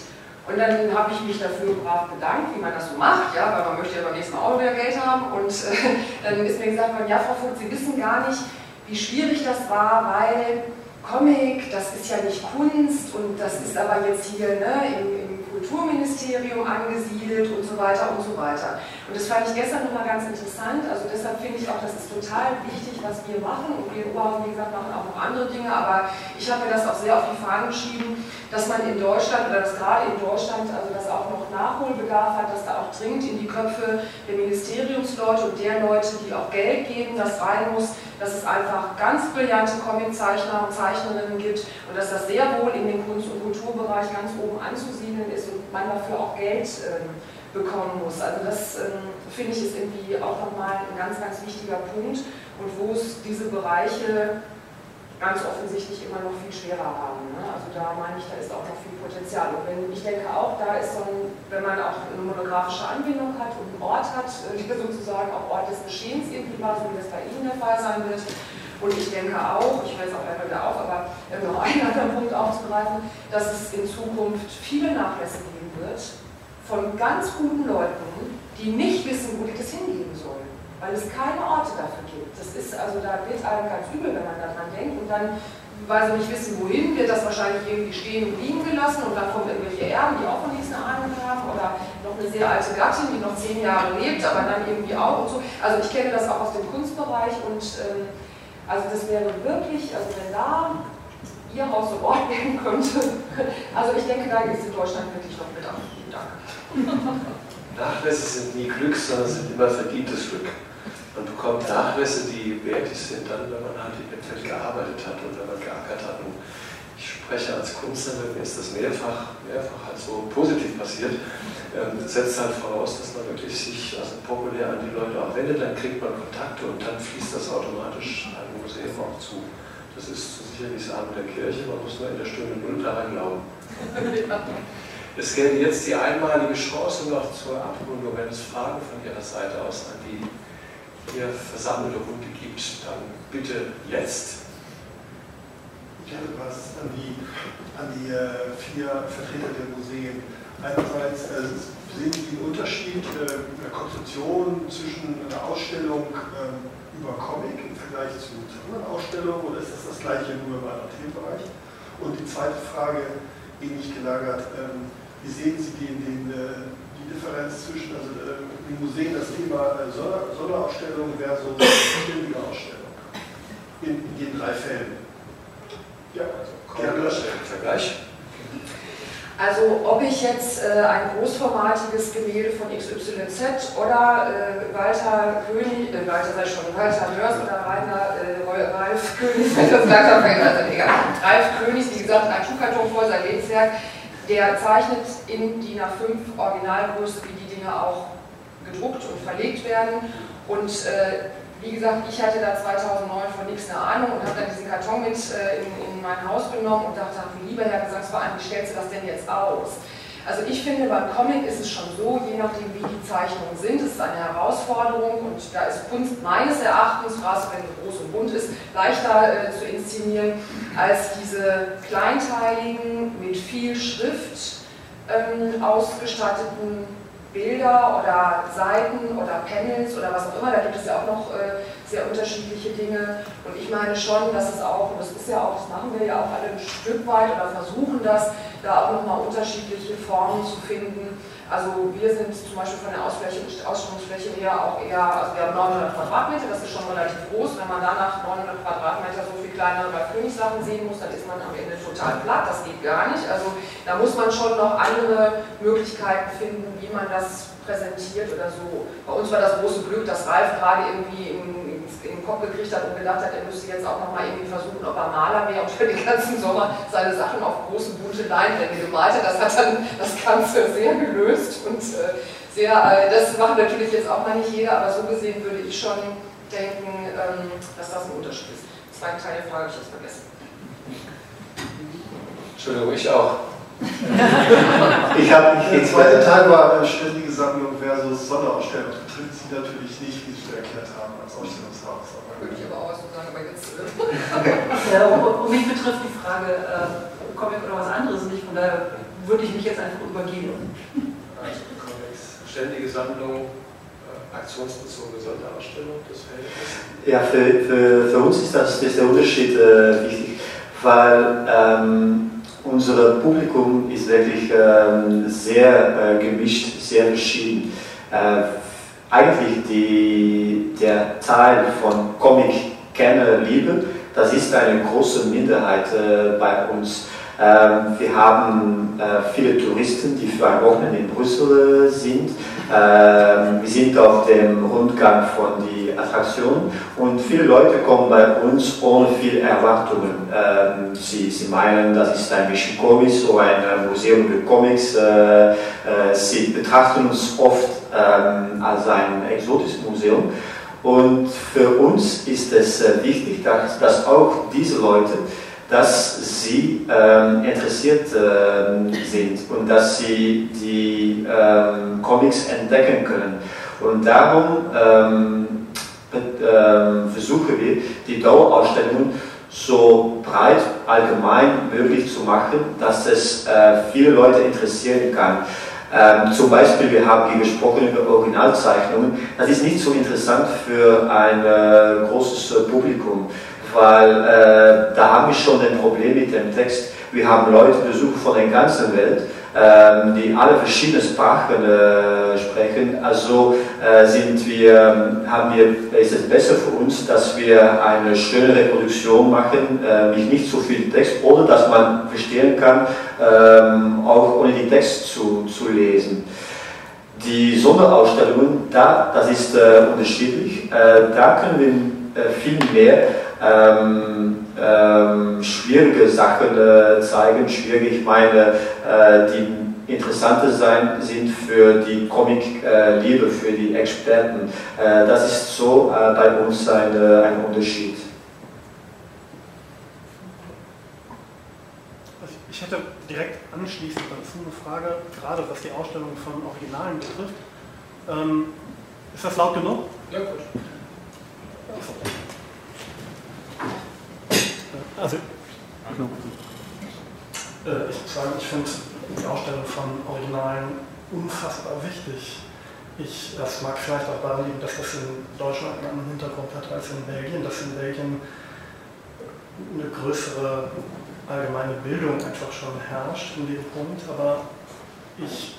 Und dann habe ich mich dafür brav bedankt, wie man das so macht, ja, weil man möchte ja beim nächsten Mal auch wieder Geld haben. Und äh, dann ist mir gesagt worden, ja, Frau Vogt, Sie wissen gar nicht, wie schwierig das war, weil Comic, das ist ja nicht Kunst und das ist aber jetzt hier ne, im, im Kulturministerium angesiedelt und so weiter und so weiter. Und das fand ich gestern nochmal ganz interessant. Also deshalb finde ich auch, das ist total wichtig, was wir machen. Und wir Oberhausen, wie gesagt, machen auch noch andere Dinge. Aber ich habe mir das auch sehr auf die Fahnen geschrieben, dass man in Deutschland oder dass gerade in Deutschland also das auch noch Nachholbedarf hat, dass da auch dringend in die Köpfe der Ministeriumsleute und der Leute, die auch Geld geben, das rein muss, dass es einfach ganz brillante Comiczeichner und Zeichnerinnen gibt und dass das sehr wohl in den Kunst- und Kulturbereich ganz oben anzusiedeln ist und man dafür auch Geld ähm, bekommen muss. Also das ähm, finde ich ist irgendwie auch nochmal ein ganz, ganz wichtiger Punkt und wo es diese Bereiche ganz offensichtlich immer noch viel schwerer haben. Ne? Also da meine ich, da ist auch noch viel Potenzial. Und wenn, ich denke auch, da ist so ein, wenn man auch eine monografische Anbindung hat und einen Ort hat, äh, der sozusagen auch Ort des Geschehens irgendwie war, so wie das bei Ihnen der Fall sein wird. Und ich denke auch, ich weiß auch gleich wieder auf, aber noch einen anderen Punkt aufzugreifen, dass es in Zukunft viele Nachlässe geben wird von ganz guten Leuten, die nicht wissen, wo die das hingeben sollen weil es keine Orte dafür gibt. Das ist also, da wird einem ganz übel, wenn man daran denkt und dann, weil sie nicht wissen, wohin, wird das wahrscheinlich irgendwie stehen und liegen gelassen und dann kommen irgendwelche Erben, die auch von nichts eine Ahnung haben oder noch eine sehr alte Gattin, die noch zehn Jahre lebt, aber dann irgendwie auch und so. Also ich kenne das auch aus dem Kunstbereich und ähm, also das wäre wirklich, also wenn da Ihr Haus so Ort werden könnte, also ich denke, da ist in Deutschland wirklich noch Bedarf. Danke. Nachlässe sind nie Glück, sondern sind immer verdientes Glück. Man bekommt Nachlässe, die wertig sind, dann, wenn man halt in dem Feld gearbeitet hat und wenn man geackert hat. Und ich spreche als Künstler, mir ist das mehrfach, mehrfach halt so positiv passiert. Ähm, setzt halt voraus, dass man wirklich sich also populär an die Leute auch wendet, dann kriegt man Kontakte und dann fließt das automatisch einem Museum auch zu. Das ist sicherlich das Abend der Kirche, man muss nur in der Stunde Null daran glauben. Es gäbe jetzt die einmalige Chance noch zur Abrundung, wenn es Fragen von Ihrer Seite aus an die hier versammelte Runde gibt, dann bitte jetzt. Ich hätte was an die, an die äh, vier Vertreter der Museen. Einerseits äh, sehen Sie den Unterschied äh, in der Konstruktion zwischen einer Ausstellung ähm, über Comic im Vergleich Vergleich zu anderen Ausstellungen oder ist das das gleiche nur im anderen Themenbereich? Und die zweite Frage, ähnlich gelagert, ähm, wie sehen Sie den, äh, die Differenz zwischen also, äh, den Museen, das Thema äh, Sonderausstellung versus ständige Ausstellung in, in den drei Fällen? Ja, also Gerne. Vergleich. Also ob ich jetzt äh, ein großformatiges Gemälde von XYZ oder äh, Walter König, äh, Walter sei schon, Walter Mörs oder Rainer, äh, Ralf König, das langsam also egal. Ralf König, wie gesagt, ein Schuhkarton vor sein Lebenswerk, der zeichnet in DIN A5 Originalgröße, wie die Dinge auch gedruckt und verlegt werden. Und äh, wie gesagt, ich hatte da 2009 von nichts eine Ahnung und habe dann diesen Karton mit äh, in, in, mein Haus genommen und dachte, ach, lieber Herr Gesangsverein, wie stellst du das denn jetzt aus? Also ich finde, beim Comic ist es schon so, je nachdem wie die Zeichnungen sind, es ist eine Herausforderung und da ist Kunst meines Erachtens, gerade wenn sie groß und bunt ist, leichter äh, zu inszenieren als diese kleinteiligen, mit viel Schrift ähm, ausgestatteten Bilder oder Seiten oder Panels oder was auch immer, da gibt es ja auch noch äh, sehr unterschiedliche Dinge. Und ich meine schon, dass es auch, und das ist ja auch, das machen wir ja auch alle ein Stück weit oder versuchen das, da auch nochmal unterschiedliche Formen zu finden. Also wir sind zum Beispiel von der Ausstellungsfläche her auch eher, also wir haben 900 Quadratmeter, das ist schon relativ groß. Wenn man danach 900 Quadratmeter so viel kleinere bei Königssachen sehen muss, dann ist man am Ende total platt, das geht gar nicht. Also da muss man schon noch andere Möglichkeiten finden, wie man das präsentiert oder so. Bei uns war das große Glück, dass Ralf gerade irgendwie im in den Kopf gekriegt hat und gedacht hat, er müsste jetzt auch nochmal irgendwie versuchen, ob er Maler wäre und für den ganzen Sommer seine Sachen auf großen bunte Leinwände gemalt hat. Das hat dann das Ganze sehr gelöst und äh, sehr, äh, das macht natürlich jetzt auch mal nicht jeder, aber so gesehen würde ich schon denken, ähm, dass das ein Unterschied ist. Den zweiten Teil der Frage habe ich jetzt vergessen. Entschuldigung, ich auch. ich habe der zweite Teil war ständige Sammlung versus Sonderausstellung. Das betrifft Sie natürlich nicht, wie Sie erklärt haben, als Ausstellungshaus. Aber Würde ich aber auch was sagen, aber jetzt. Äh. ja, und, mich betrifft die Frage, äh, Comic oder was anderes nicht, von daher würde ich mich jetzt einfach übergehen. Also Comics, ständige Sammlung, äh, aktionsbezogene Sonderausstellung, das Verhältnis? Ja, für, für, für uns ist das, ist der Unterschied äh, wichtig, weil ähm, unser Publikum ist wirklich ähm, sehr äh, gemischt, sehr verschieden. Äh, eigentlich die, der Teil von Comic-Kenner Liebe, das ist eine große Minderheit äh, bei uns. Ähm, wir haben äh, viele Touristen, die für ein Wochenende in Brüssel äh, sind. Ähm, wir sind auf dem Rundgang von die Attraktion und viele Leute kommen bei uns ohne viel Erwartungen. Ähm, sie, sie meinen, das ist ein bisschen komisch, so ein Museum für Comics. Sie betrachten uns oft als ein exotisches Museum. Und für uns ist es wichtig, dass, dass auch diese Leute dass sie ähm, interessiert ähm, sind und dass sie die ähm, Comics entdecken können. Und darum ähm, ähm, versuchen wir, die Dauerausstellungen so breit allgemein möglich zu machen, dass es äh, viele Leute interessieren kann. Ähm, zum Beispiel, wir haben hier gesprochen über Originalzeichnungen. Das ist nicht so interessant für ein äh, großes äh, Publikum weil äh, da haben wir schon ein Problem mit dem Text. Wir haben Leute besucht von der ganzen Welt, äh, die alle verschiedene Sprachen äh, sprechen. Also äh, sind wir, haben wir, ist es besser für uns, dass wir eine schöne Reproduktion machen, mit nicht so viel Text, oder dass man verstehen kann, ähm, auch ohne die Text zu, zu lesen. Die Sonderausstellungen, da, das ist äh, unterschiedlich. da können wir viel mehr ähm, ähm, schwierige Sachen äh, zeigen. Schwierig, ich meine, äh, die interessante sein, sind für die Comic-Liebe, für die Experten. Äh, das ist so äh, bei uns ein, ein Unterschied. Also ich hätte direkt anschließend dazu eine Frage, gerade was die Ausstellung von Originalen betrifft. Ähm, ist das laut genug? Ja, gut. Also, äh, ich ich finde die Ausstellung von Originalen unfassbar wichtig ich, das mag vielleicht auch daran liegen, dass das in Deutschland einen anderen Hintergrund hat als in Belgien, dass in Belgien eine größere allgemeine Bildung einfach schon herrscht in dem Punkt, aber ich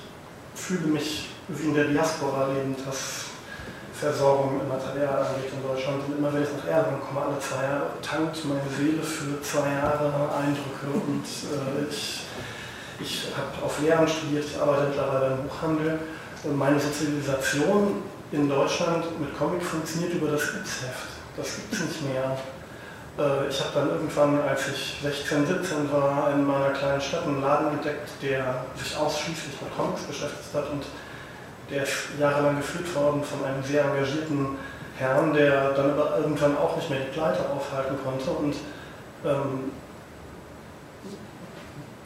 fühle mich wie in der Diaspora lebend, was Versorgung im Material angeht in Deutschland. Und immer wenn ich nach Erlangen komme, alle zwei Jahre, tankt meine Seele für zwei Jahre Eindrücke und äh, ich, ich habe auf Lehramt studiert, ich arbeite mittlerweile im Buchhandel und meine Sozialisation in Deutschland mit Comic funktioniert über das Gipsheft. Das gibt es nicht mehr. Äh, ich habe dann irgendwann, als ich 16, 17 war, in meiner kleinen Stadt einen Laden entdeckt, der sich ausschließlich mit Comics beschäftigt hat und der ist jahrelang geführt worden von einem sehr engagierten Herrn, der dann aber irgendwann auch nicht mehr die Pleite aufhalten konnte. Und ähm,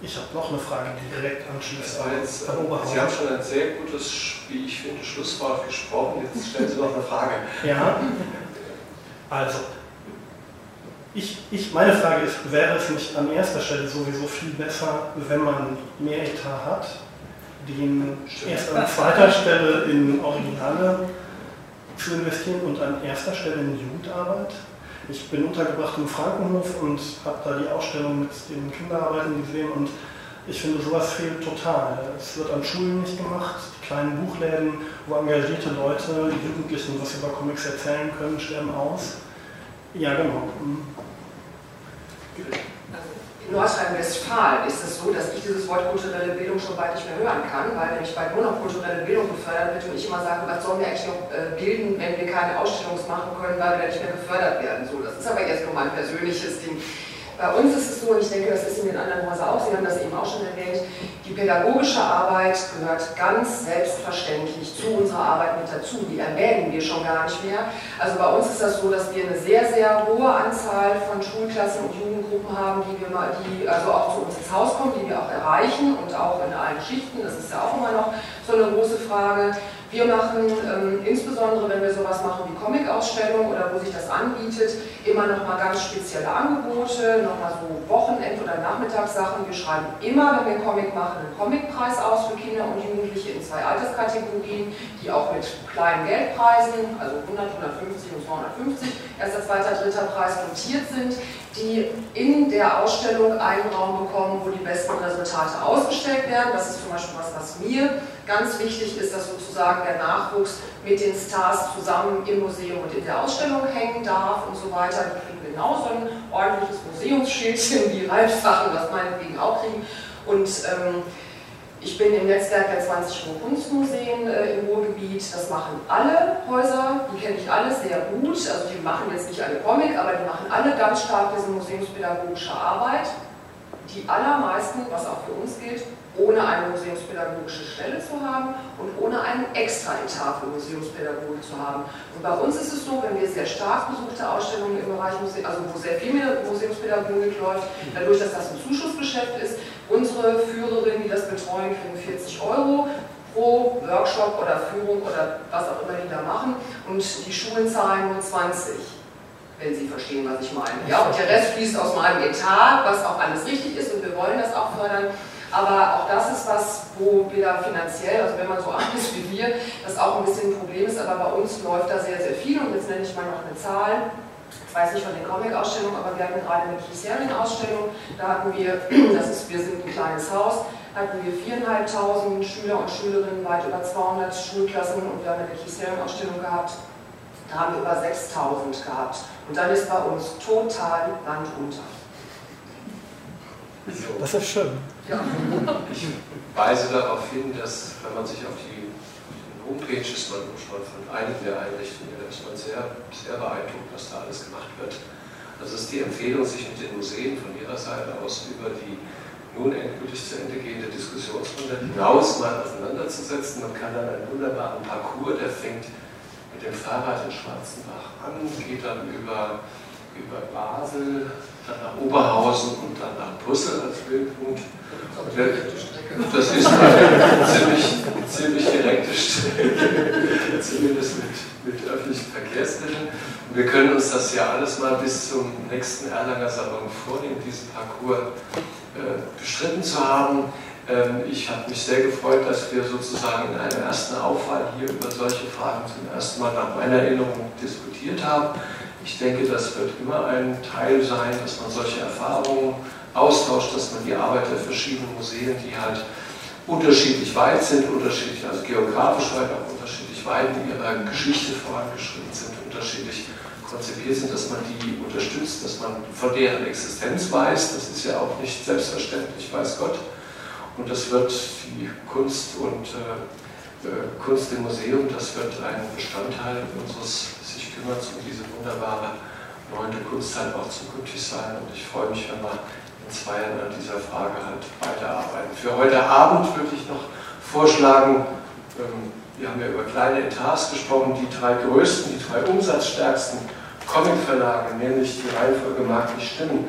ich habe noch eine Frage, die direkt anschließt. Jetzt, Sie haben schon ein sehr gutes, wie ich finde, Schlusswort gesprochen. Jetzt stellen Sie noch eine Frage. Ja, also ich, ich, meine Frage ist, wäre es nicht an erster Stelle sowieso viel besser, wenn man mehr Etat hat, den erst an zweiter Stelle in Originale zu investieren und an erster Stelle in Jugendarbeit? Ich bin untergebracht im Frankenhof und habe da die Ausstellung mit den Kinderarbeiten gesehen und ich finde, sowas fehlt total. Es wird an Schulen nicht gemacht, die kleinen Buchläden, wo engagierte Leute, die Jugendlichen was über Comics erzählen können, sterben aus. Ja, genau. Mhm. In Nordrhein-Westfalen ist es so, dass ich dieses Wort kulturelle Bildung schon bald nicht mehr hören kann, weil wenn ich bald nur noch kulturelle Bildung gefördert wird und ich immer sage, was sollen wir eigentlich noch äh, bilden, wenn wir keine Ausstellung machen können, weil wir nicht mehr gefördert werden. So, das ist aber jetzt nur mein persönliches Ding. Bei uns ist es so, und ich denke, das ist in den anderen Häusern auch, Sie haben das eben auch schon erwähnt, die pädagogische Arbeit gehört ganz selbstverständlich zu unserer Arbeit mit dazu. Die erwähnen wir schon gar nicht mehr. Also bei uns ist das so, dass wir eine sehr, sehr hohe Anzahl von Schulklassen und Jugendgruppen haben, die wir mal, die also auch zu uns ins Haus kommen, die wir auch erreichen und auch in allen Schichten. Das ist ja auch immer noch so eine große Frage. Wir machen ähm, insbesondere, wenn wir sowas machen wie Comic-Ausstellungen oder wo sich das anbietet, immer nochmal ganz spezielle Angebote, nochmal so Wochenend- oder Nachmittagssachen. Wir schreiben immer, wenn wir Comic machen, einen Comicpreis aus für Kinder und Jugendliche in zwei Alterskategorien, die auch mit kleinen Geldpreisen, also 100, 150 und 250, erster, zweiter, dritter Preis notiert sind, die in der Ausstellung einen Raum bekommen, wo die besten Resultate ausgestellt werden. Das ist zum Beispiel was, was mir ganz wichtig ist, dass sozusagen der Nachwuchs mit den Stars zusammen im Museum und in der Ausstellung hängen darf und so weiter. Die kriegen genauso ein ordentliches Museumsschildchen, wie Ralf-Sachen das meinetwegen auch kriegen. Und ähm, ich bin im Netzwerk der 20 Kunstmuseen äh, im Ruhrgebiet. Das machen alle Häuser, die kenne ich alle sehr gut. Also die machen jetzt nicht alle Comic, aber die machen alle ganz stark diese museumspädagogische Arbeit. Die allermeisten, was auch für uns gilt, ohne eine museumspädagogische Stelle zu haben und ohne einen extra Etat für Museumspädagogik zu haben. Und bei uns ist es so, wenn wir sehr stark besuchte Ausstellungen im Bereich Museum, also wo sehr viel Museumspädagogik läuft, dadurch, dass das ein Zuschussgeschäft ist, unsere Führerinnen, die das betreuen, kriegen 40 Euro pro Workshop oder Führung oder was auch immer die da machen und die Schulen zahlen nur 20 wenn Sie verstehen, was ich meine. Ja, und der Rest fließt aus meinem Etat, was auch alles richtig ist und wir wollen das auch fördern. Aber auch das ist was, wo wir da finanziell, also wenn man so arm ist wie wir, das auch ein bisschen ein Problem ist, aber bei uns läuft da sehr, sehr viel und jetzt nenne ich mal noch eine Zahl. Ich weiß nicht von den Comic-Ausstellungen, aber wir hatten gerade eine Keith-Haring-Ausstellung, da hatten wir, das ist, wir sind ein kleines Haus, hatten wir 4.500 Schüler und Schülerinnen, weit über 200 Schulklassen und wir haben eine Keith-Haring-Ausstellung gehabt, da haben wir über 6.000 gehabt. Und dann ist bei uns total Land unter. Das ist schön. Ja. Ich weise darauf hin, dass, wenn man sich auf die, Homepages man schon von einigen der Einrichtungen, da ist man sehr, sehr beeindruckt, was da alles gemacht wird. Also ist die Empfehlung, sich mit den Museen von ihrer Seite aus über die nun endgültig zu Ende gehende Diskussionsrunde hinaus mal auseinanderzusetzen. Man kann dann einen wunderbaren Parcours, der fängt mit dem Fahrrad in Schwarzenbach an, geht dann über, über Basel, dann nach Oberhausen und dann Brüssel als Bildpunkt. Das ist eine ziemlich, ziemlich direkte Strecke, zumindest mit, mit öffentlichen Verkehrsmitteln. Und wir können uns das ja alles mal bis zum nächsten Erlanger Salon vornehmen, diesen Parcours äh, bestritten zu haben. Ähm, ich habe mich sehr gefreut, dass wir sozusagen in einer ersten Aufwahl hier über solche Fragen zum ersten Mal nach meiner Erinnerung diskutiert haben. Ich denke, das wird immer ein Teil sein, dass man solche Erfahrungen austauscht, dass man die Arbeit der verschiedenen Museen, die halt unterschiedlich weit sind, unterschiedlich, also geografisch weit, auch unterschiedlich weit in ihrer Geschichte vorangeschritten sind, unterschiedlich konzipiert sind, dass man die unterstützt, dass man von deren Existenz weiß. Das ist ja auch nicht selbstverständlich, weiß Gott. Und das wird die Kunst und äh, äh Kunst im Museum, das wird ein Bestandteil unseres sich kümmert um diese wunderbare neunte Kunst halt auch zukünftig sein. Und ich freue mich, wenn wir in zwei Jahren an dieser Frage halt weiterarbeiten. Für heute Abend würde ich noch vorschlagen, ähm, wir haben ja über kleine Etats gesprochen, die drei größten, die drei umsatzstärksten Comicverlage, nämlich die Reihenfolge mag nicht stimmen.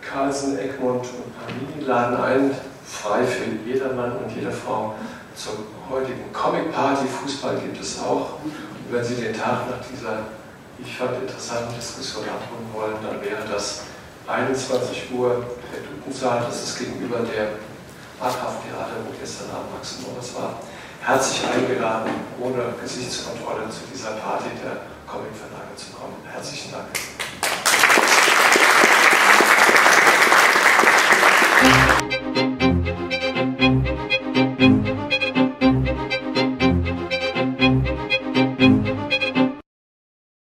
Carlsen, Egmont und Panini laden ein, frei für jedermann und jede Frau zur heutigen Comic Party. Fußball gibt es auch. Und wenn Sie den Tag nach dieser, ich fand, interessanten Diskussion abholen wollen, dann wäre das 21 Uhr der Dukensaal, das ist gegenüber der Markhafen-Theater, wo gestern Abend Max Morris war, herzlich eingeladen, ohne Gesichtskontrolle zu dieser Party der Comic-Verlage zu kommen. Herzlichen Dank. Applaus